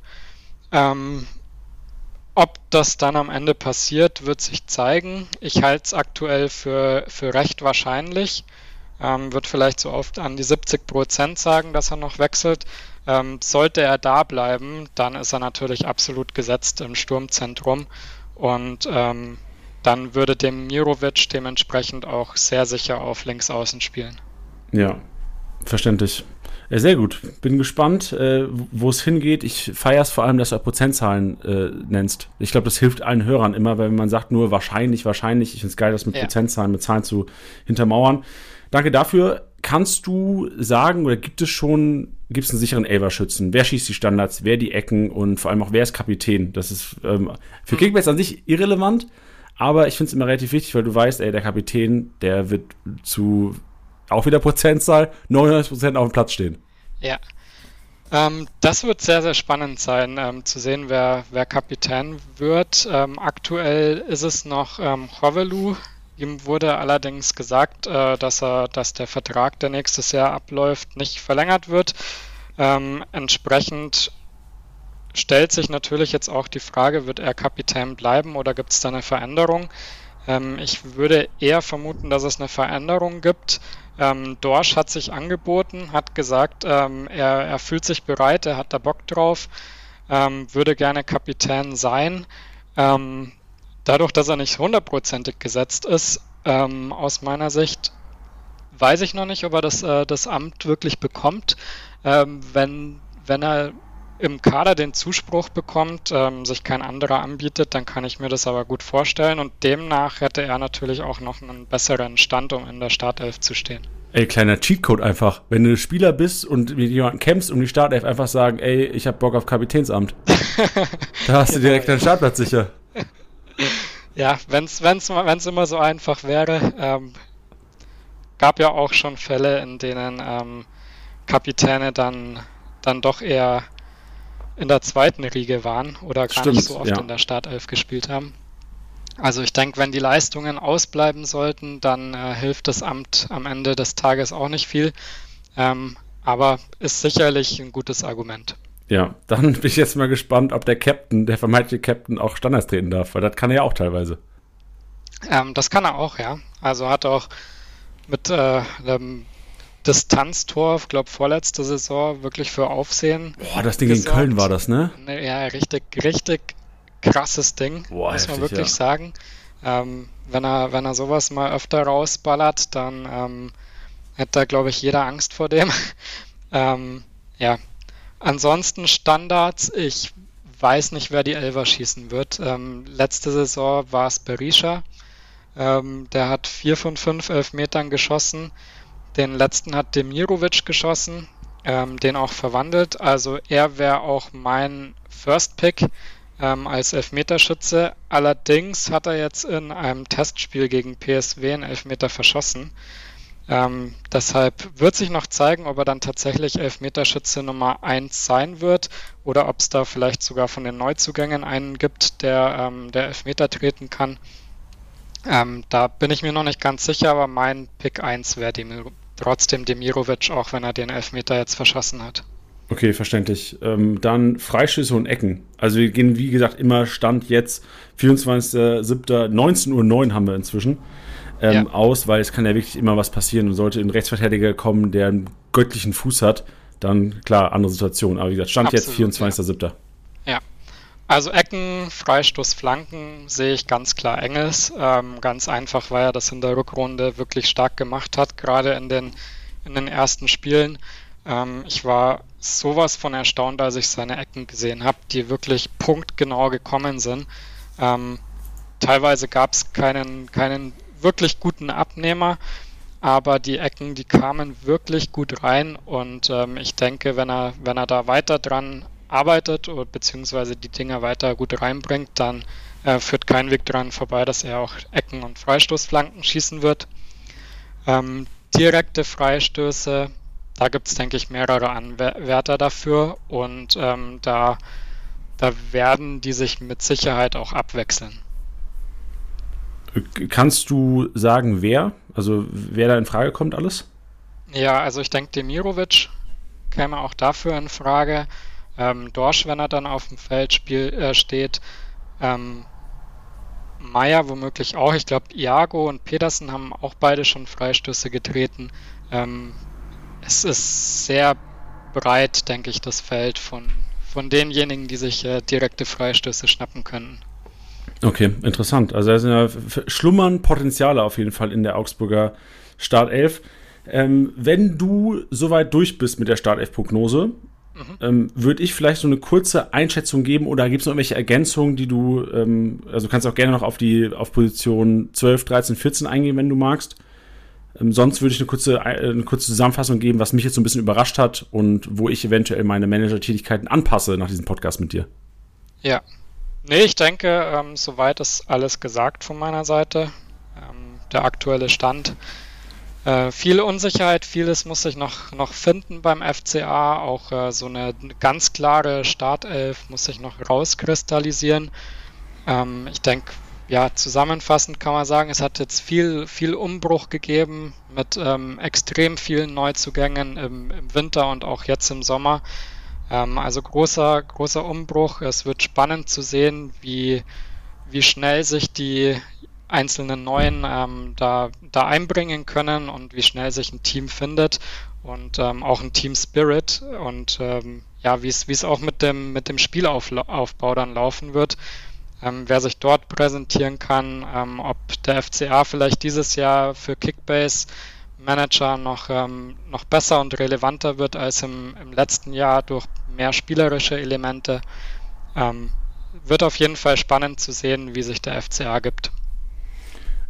Ähm, ob das dann am Ende passiert, wird sich zeigen. Ich halte es aktuell für, für recht wahrscheinlich. Ähm, wird vielleicht so oft an die 70 Prozent sagen, dass er noch wechselt. Ähm, sollte er da bleiben, dann ist er natürlich absolut gesetzt im Sturmzentrum und ähm, dann würde dem Mirovic dementsprechend auch sehr sicher auf links außen spielen. Ja, verständlich. Ja, sehr gut. Bin gespannt, äh, wo es hingeht. Ich feiere es vor allem, dass du Prozentzahlen äh, nennst. Ich glaube, das hilft allen Hörern immer, wenn man sagt nur wahrscheinlich, wahrscheinlich. Ich finde es geil, das mit ja. Prozentzahlen, mit Zahlen zu hintermauern. Danke dafür. Kannst du sagen oder gibt es schon, gibt es einen sicheren Elverschützen? Wer schießt die Standards, wer die Ecken und vor allem auch wer ist Kapitän? Das ist ähm, für hm. Kickbacks an sich irrelevant, aber ich finde es immer relativ wichtig, weil du weißt, ey, der Kapitän, der wird zu auch wieder Prozentzahl 99% auf dem Platz stehen. Ja. Ähm, das wird sehr, sehr spannend sein, ähm, zu sehen, wer, wer Kapitän wird. Ähm, aktuell ist es noch ähm, Hovelu. Ihm wurde allerdings gesagt, äh, dass, er, dass der Vertrag, der nächstes Jahr abläuft, nicht verlängert wird. Ähm, entsprechend stellt sich natürlich jetzt auch die Frage, wird er Kapitän bleiben oder gibt es da eine Veränderung? Ähm, ich würde eher vermuten, dass es eine Veränderung gibt. Ähm, Dorsch hat sich angeboten, hat gesagt, ähm, er, er, fühlt sich bereit, er hat da Bock drauf, ähm, würde gerne Kapitän sein. Ähm, dadurch, dass er nicht hundertprozentig gesetzt ist, ähm, aus meiner Sicht, weiß ich noch nicht, ob er das, äh, das Amt wirklich bekommt. wenn, wenn er im Kader den Zuspruch bekommt, ähm, sich kein anderer anbietet, dann kann ich mir das aber gut vorstellen und demnach hätte er natürlich auch noch einen besseren Stand, um in der Startelf zu stehen. Ey, kleiner Cheatcode einfach. Wenn du Spieler bist und mit jemandem kämpfst um die Startelf, einfach sagen, ey, ich hab Bock auf Kapitänsamt. da hast du direkt deinen Startplatz sicher. Ja, wenn's, wenn's, wenn's immer so einfach wäre. Ähm, gab ja auch schon Fälle, in denen ähm, Kapitäne dann, dann doch eher in der zweiten Riege waren oder gar Stimmt, nicht so oft ja. in der Startelf gespielt haben. Also ich denke, wenn die Leistungen ausbleiben sollten, dann äh, hilft das Amt am Ende des Tages auch nicht viel. Ähm, aber ist sicherlich ein gutes Argument. Ja, dann bin ich jetzt mal gespannt, ob der Captain, der vermeintliche Captain, auch Standards treten darf, weil das kann er ja auch teilweise. Ähm, das kann er auch, ja. Also hat auch mit äh, einem Distanztor, ich glaube vorletzte Saison, wirklich für Aufsehen. Boah, das Ding gesorgt. in Köln war das, ne? Ja, richtig, richtig krasses Ding, Boah, muss man wirklich ja. sagen. Ähm, wenn, er, wenn er sowas mal öfter rausballert, dann ähm, hat da, glaube ich, jeder Angst vor dem. ähm, ja, Ansonsten Standards, ich weiß nicht, wer die Elver schießen wird. Ähm, letzte Saison war es Berisha. Ähm, der hat vier von fünf Elfmetern geschossen. Den letzten hat Demirovic geschossen, ähm, den auch verwandelt. Also er wäre auch mein First Pick ähm, als Elfmeterschütze. Allerdings hat er jetzt in einem Testspiel gegen PSW einen Elfmeter verschossen. Ähm, deshalb wird sich noch zeigen, ob er dann tatsächlich Elfmeterschütze Nummer 1 sein wird oder ob es da vielleicht sogar von den Neuzugängen einen gibt, der, ähm, der Elfmeter treten kann. Ähm, da bin ich mir noch nicht ganz sicher, aber mein Pick 1 wäre Demir trotzdem Demirovic, auch wenn er den Elfmeter jetzt verschossen hat. Okay, verständlich. Ähm, dann Freischüsse und Ecken. Also wir gehen, wie gesagt, immer Stand jetzt 24.07. Uhr haben wir inzwischen ähm, ja. aus, weil es kann ja wirklich immer was passieren und sollte ein Rechtsverteidiger kommen, der einen göttlichen Fuß hat, dann klar, andere Situation. Aber wie gesagt, Stand Absolut, jetzt 24.07. Ja. ja. Also Ecken, Freistoß, Flanken sehe ich ganz klar Engels. Ähm, ganz einfach, weil er das in der Rückrunde wirklich stark gemacht hat, gerade in den, in den ersten Spielen. Ähm, ich war sowas von erstaunt, als ich seine Ecken gesehen habe, die wirklich punktgenau gekommen sind. Ähm, teilweise gab es keinen, keinen wirklich guten Abnehmer, aber die Ecken, die kamen wirklich gut rein und ähm, ich denke, wenn er, wenn er da weiter dran arbeitet oder beziehungsweise die Dinger weiter gut reinbringt, dann äh, führt kein Weg dran vorbei, dass er auch Ecken und Freistoßflanken schießen wird. Ähm, direkte Freistöße, da gibt es, denke ich, mehrere Anwärter dafür und ähm, da, da werden die sich mit Sicherheit auch abwechseln. Kannst du sagen, wer? Also wer da in Frage kommt alles? Ja, also ich denke, Demirovic käme auch dafür in Frage. Ähm, Dorsch, wenn er dann auf dem Feld spiel, äh, steht. Ähm, Meier womöglich auch. Ich glaube, Iago und Petersen haben auch beide schon Freistöße getreten. Ähm, es ist sehr breit, denke ich, das Feld von, von denjenigen, die sich äh, direkte Freistöße schnappen können. Okay, interessant. Also da sind ja schlummern Potenziale auf jeden Fall in der Augsburger Startelf. Ähm, wenn du soweit durch bist mit der Startelf-Prognose, mhm. ähm, würde ich vielleicht so eine kurze Einschätzung geben oder gibt es noch irgendwelche Ergänzungen, die du, ähm, also kannst auch gerne noch auf die auf Position 12, 13, 14 eingehen, wenn du magst. Ähm, sonst würde ich eine kurze, äh, eine kurze Zusammenfassung geben, was mich jetzt so ein bisschen überrascht hat und wo ich eventuell meine Manager-Tätigkeiten anpasse nach diesem Podcast mit dir. Ja. Nee, ich denke, ähm, soweit ist alles gesagt von meiner Seite. Ähm, der aktuelle Stand. Äh, viel Unsicherheit, vieles muss sich noch, noch finden beim FCA. Auch äh, so eine ganz klare Startelf muss sich noch rauskristallisieren. Ähm, ich denke, ja, zusammenfassend kann man sagen, es hat jetzt viel, viel Umbruch gegeben mit ähm, extrem vielen Neuzugängen im, im, Winter und auch jetzt im Sommer. Ähm, also großer, großer Umbruch. Es wird spannend zu sehen, wie, wie schnell sich die einzelnen Neuen ähm, da, da einbringen können und wie schnell sich ein Team findet und ähm, auch ein Team Spirit und ähm, ja, wie es auch mit dem, mit dem Spielaufbau dann laufen wird ähm, wer sich dort präsentieren kann, ähm, ob der FCA vielleicht dieses Jahr für Kickbase Manager noch, ähm, noch besser und relevanter wird als im, im letzten Jahr durch mehr spielerische Elemente. Ähm, wird auf jeden Fall spannend zu sehen, wie sich der FCA gibt.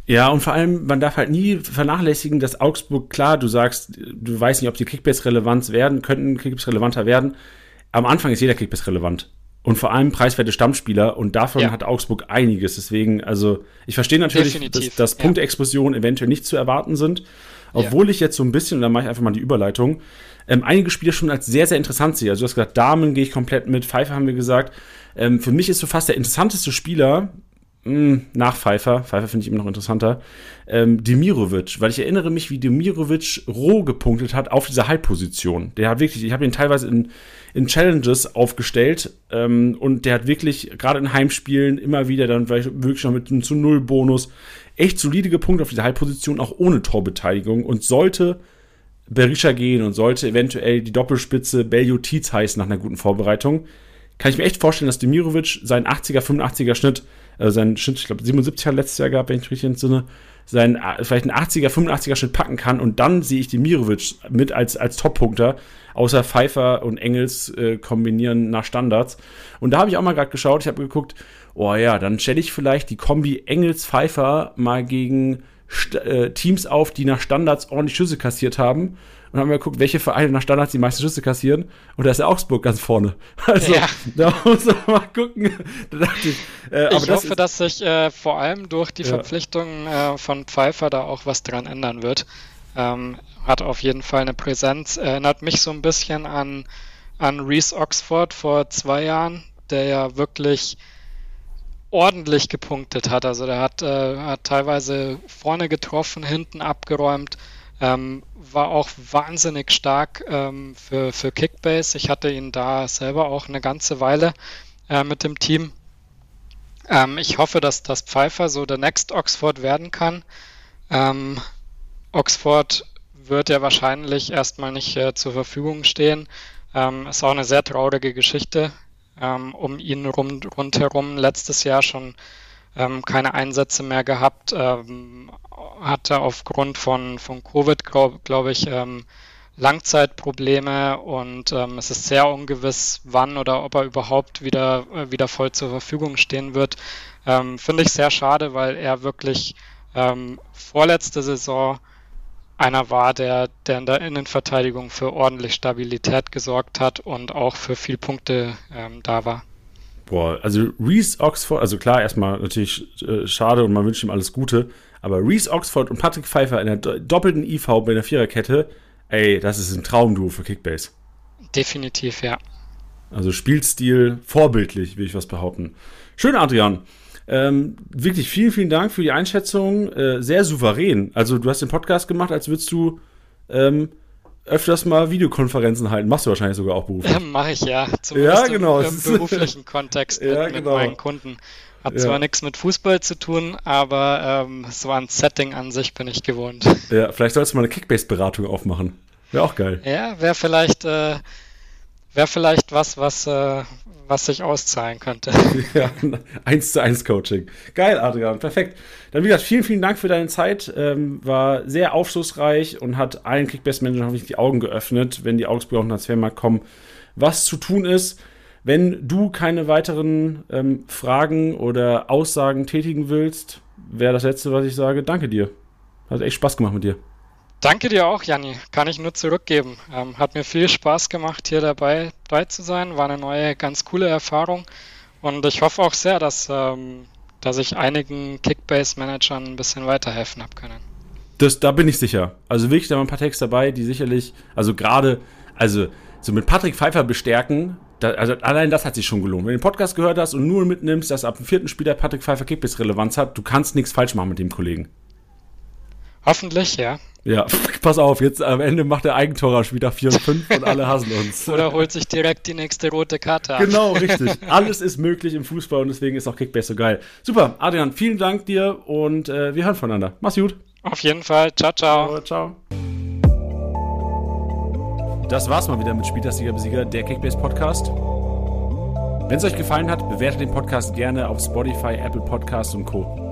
Ja, und vor allem, man darf halt nie vernachlässigen, dass Augsburg, klar, du sagst, du weißt nicht, ob die Kickbase relevant werden, könnten Kickbase relevanter werden. Am Anfang ist jeder Kickbase relevant und vor allem preiswerte Stammspieler und davon ja. hat Augsburg einiges. Deswegen, also ich verstehe natürlich, Definitiv. dass, dass Punktexplosionen eventuell nicht zu erwarten sind. Obwohl ja. ich jetzt so ein bisschen, und da mache ich einfach mal die Überleitung, ähm, einige Spieler schon als sehr, sehr interessant sehe. Also du hast gesagt, Damen gehe ich komplett mit, Pfeiffer haben wir gesagt. Ähm, für mich ist so fast der interessanteste Spieler, mh, hm, nach Pfeiffer, Pfeiffer finde ich immer noch interessanter, ähm, Demirovic, weil ich erinnere mich, wie Demirovic roh gepunktet hat auf dieser Halbposition. Der hat wirklich, ich habe ihn teilweise in, in Challenges aufgestellt ähm, und der hat wirklich gerade in Heimspielen immer wieder dann vielleicht wirklich noch mit einem zu Null Bonus echt solide gepunktet auf dieser Halbposition, auch ohne Torbeteiligung und sollte Berisha gehen und sollte eventuell die Doppelspitze Beljo Tietz heißen nach einer guten Vorbereitung, kann ich mir echt vorstellen, dass Demirovic seinen 80er, 85er Schnitt also sein Schnitt, ich glaube 77 hat letztes Jahr gehabt, wenn ich richtig entsinne, seinen vielleicht einen 80er, 85er Schnitt packen kann und dann sehe ich die Mirovic mit als, als Top-Punkter, außer Pfeiffer und Engels äh, kombinieren nach Standards. Und da habe ich auch mal gerade geschaut, ich habe geguckt, oh ja, dann stelle ich vielleicht die Kombi Engels-Pfeiffer mal gegen St äh, Teams auf, die nach Standards ordentlich Schüsse kassiert haben und haben wir geguckt, welche Vereine nach Standards die meisten Schüsse kassieren. Und da ist ja Augsburg ganz vorne. Also, ja. da muss man mal gucken. Da ich, äh, ich das hoffe, dass sich äh, vor allem durch die ja. Verpflichtungen äh, von Pfeiffer da auch was dran ändern wird. Ähm, hat auf jeden Fall eine Präsenz. Erinnert mich so ein bisschen an, an Reese Oxford vor zwei Jahren, der ja wirklich ordentlich gepunktet hat. Also der hat, äh, hat teilweise vorne getroffen, hinten abgeräumt. Ähm, war auch wahnsinnig stark ähm, für, für Kickbase. Ich hatte ihn da selber auch eine ganze Weile äh, mit dem Team. Ähm, ich hoffe, dass das Pfeiffer so der Next Oxford werden kann. Ähm, Oxford wird ja wahrscheinlich erstmal nicht äh, zur Verfügung stehen. Ähm, ist auch eine sehr traurige Geschichte ähm, um ihn rum, rundherum. Letztes Jahr schon ähm, keine Einsätze mehr gehabt, ähm, hatte aufgrund von, von Covid, glaube glaub ich, ähm, Langzeitprobleme und ähm, es ist sehr ungewiss, wann oder ob er überhaupt wieder, äh, wieder voll zur Verfügung stehen wird. Ähm, Finde ich sehr schade, weil er wirklich vorletzte Saison einer war, der, der in der Innenverteidigung für ordentlich Stabilität gesorgt hat und auch für viel Punkte ähm, da war. Boah, also Reese Oxford, also klar, erstmal natürlich äh, schade und man wünscht ihm alles Gute, aber Reese Oxford und Patrick Pfeiffer in der doppelten IV bei der Viererkette, ey, das ist ein Traumduo für Kickbase. Definitiv, ja. Also Spielstil vorbildlich, will ich was behaupten. Schön, Adrian. Ähm, wirklich vielen, vielen Dank für die Einschätzung. Äh, sehr souverän. Also, du hast den Podcast gemacht, als würdest du ähm, öfters mal Videokonferenzen halten. Machst du wahrscheinlich sogar auch beruflich. Ähm, Mache ich ja. Zumindest ja, genau. im, im beruflichen Kontext mit, ja, genau. mit, meinen Kunden. Hat ja. zwar nichts mit Fußball zu tun, aber ähm, so ein Setting an sich bin ich gewohnt. Ja, vielleicht solltest du mal eine Kickbase-Beratung aufmachen. Wäre auch geil. Ja, wäre vielleicht, äh, wär vielleicht was, was, äh, was sich auszahlen könnte. ja, eins zu eins Coaching. Geil, Adrian, perfekt. Dann wie gesagt, vielen, vielen Dank für deine Zeit. Ähm, war sehr aufschlussreich und hat allen Kickbase-Managern hoffentlich die Augen geöffnet, wenn die Augsburger auf den Transfermarkt kommen, was zu tun ist. Wenn du keine weiteren ähm, Fragen oder Aussagen tätigen willst, wäre das Letzte, was ich sage. Danke dir. Hat echt Spaß gemacht mit dir. Danke dir auch, Janni. Kann ich nur zurückgeben. Ähm, hat mir viel Spaß gemacht, hier dabei, dabei zu sein. War eine neue, ganz coole Erfahrung. Und ich hoffe auch sehr, dass, ähm, dass ich einigen Kickbase-Managern ein bisschen weiterhelfen habe können. Das, da bin ich sicher. Also wirklich, da waren ein paar Texte dabei, die sicherlich, also gerade, also so mit Patrick Pfeiffer bestärken, da, also allein das hat sich schon gelohnt. Wenn du den Podcast gehört hast und nur mitnimmst, dass ab dem vierten Spiel der Patrick Pfeiffer Kickbase Relevanz hat, du kannst nichts falsch machen mit dem Kollegen. Hoffentlich, ja. Ja, pass auf, jetzt am Ende macht der Eigentor wieder 4 und 5 und alle hassen uns. Oder holt sich direkt die nächste rote Karte ab. Genau, richtig. Alles ist möglich im Fußball und deswegen ist auch Kickbase so geil. Super, Adrian, vielen Dank dir und äh, wir hören voneinander. Mach's gut. Auf jeden Fall. Ciao, ciao. Ciao. ciao. Das war's mal wieder mit Spieltastiger Besieger, der Kickbase Podcast. Wenn es euch gefallen hat, bewertet den Podcast gerne auf Spotify, Apple Podcasts und Co.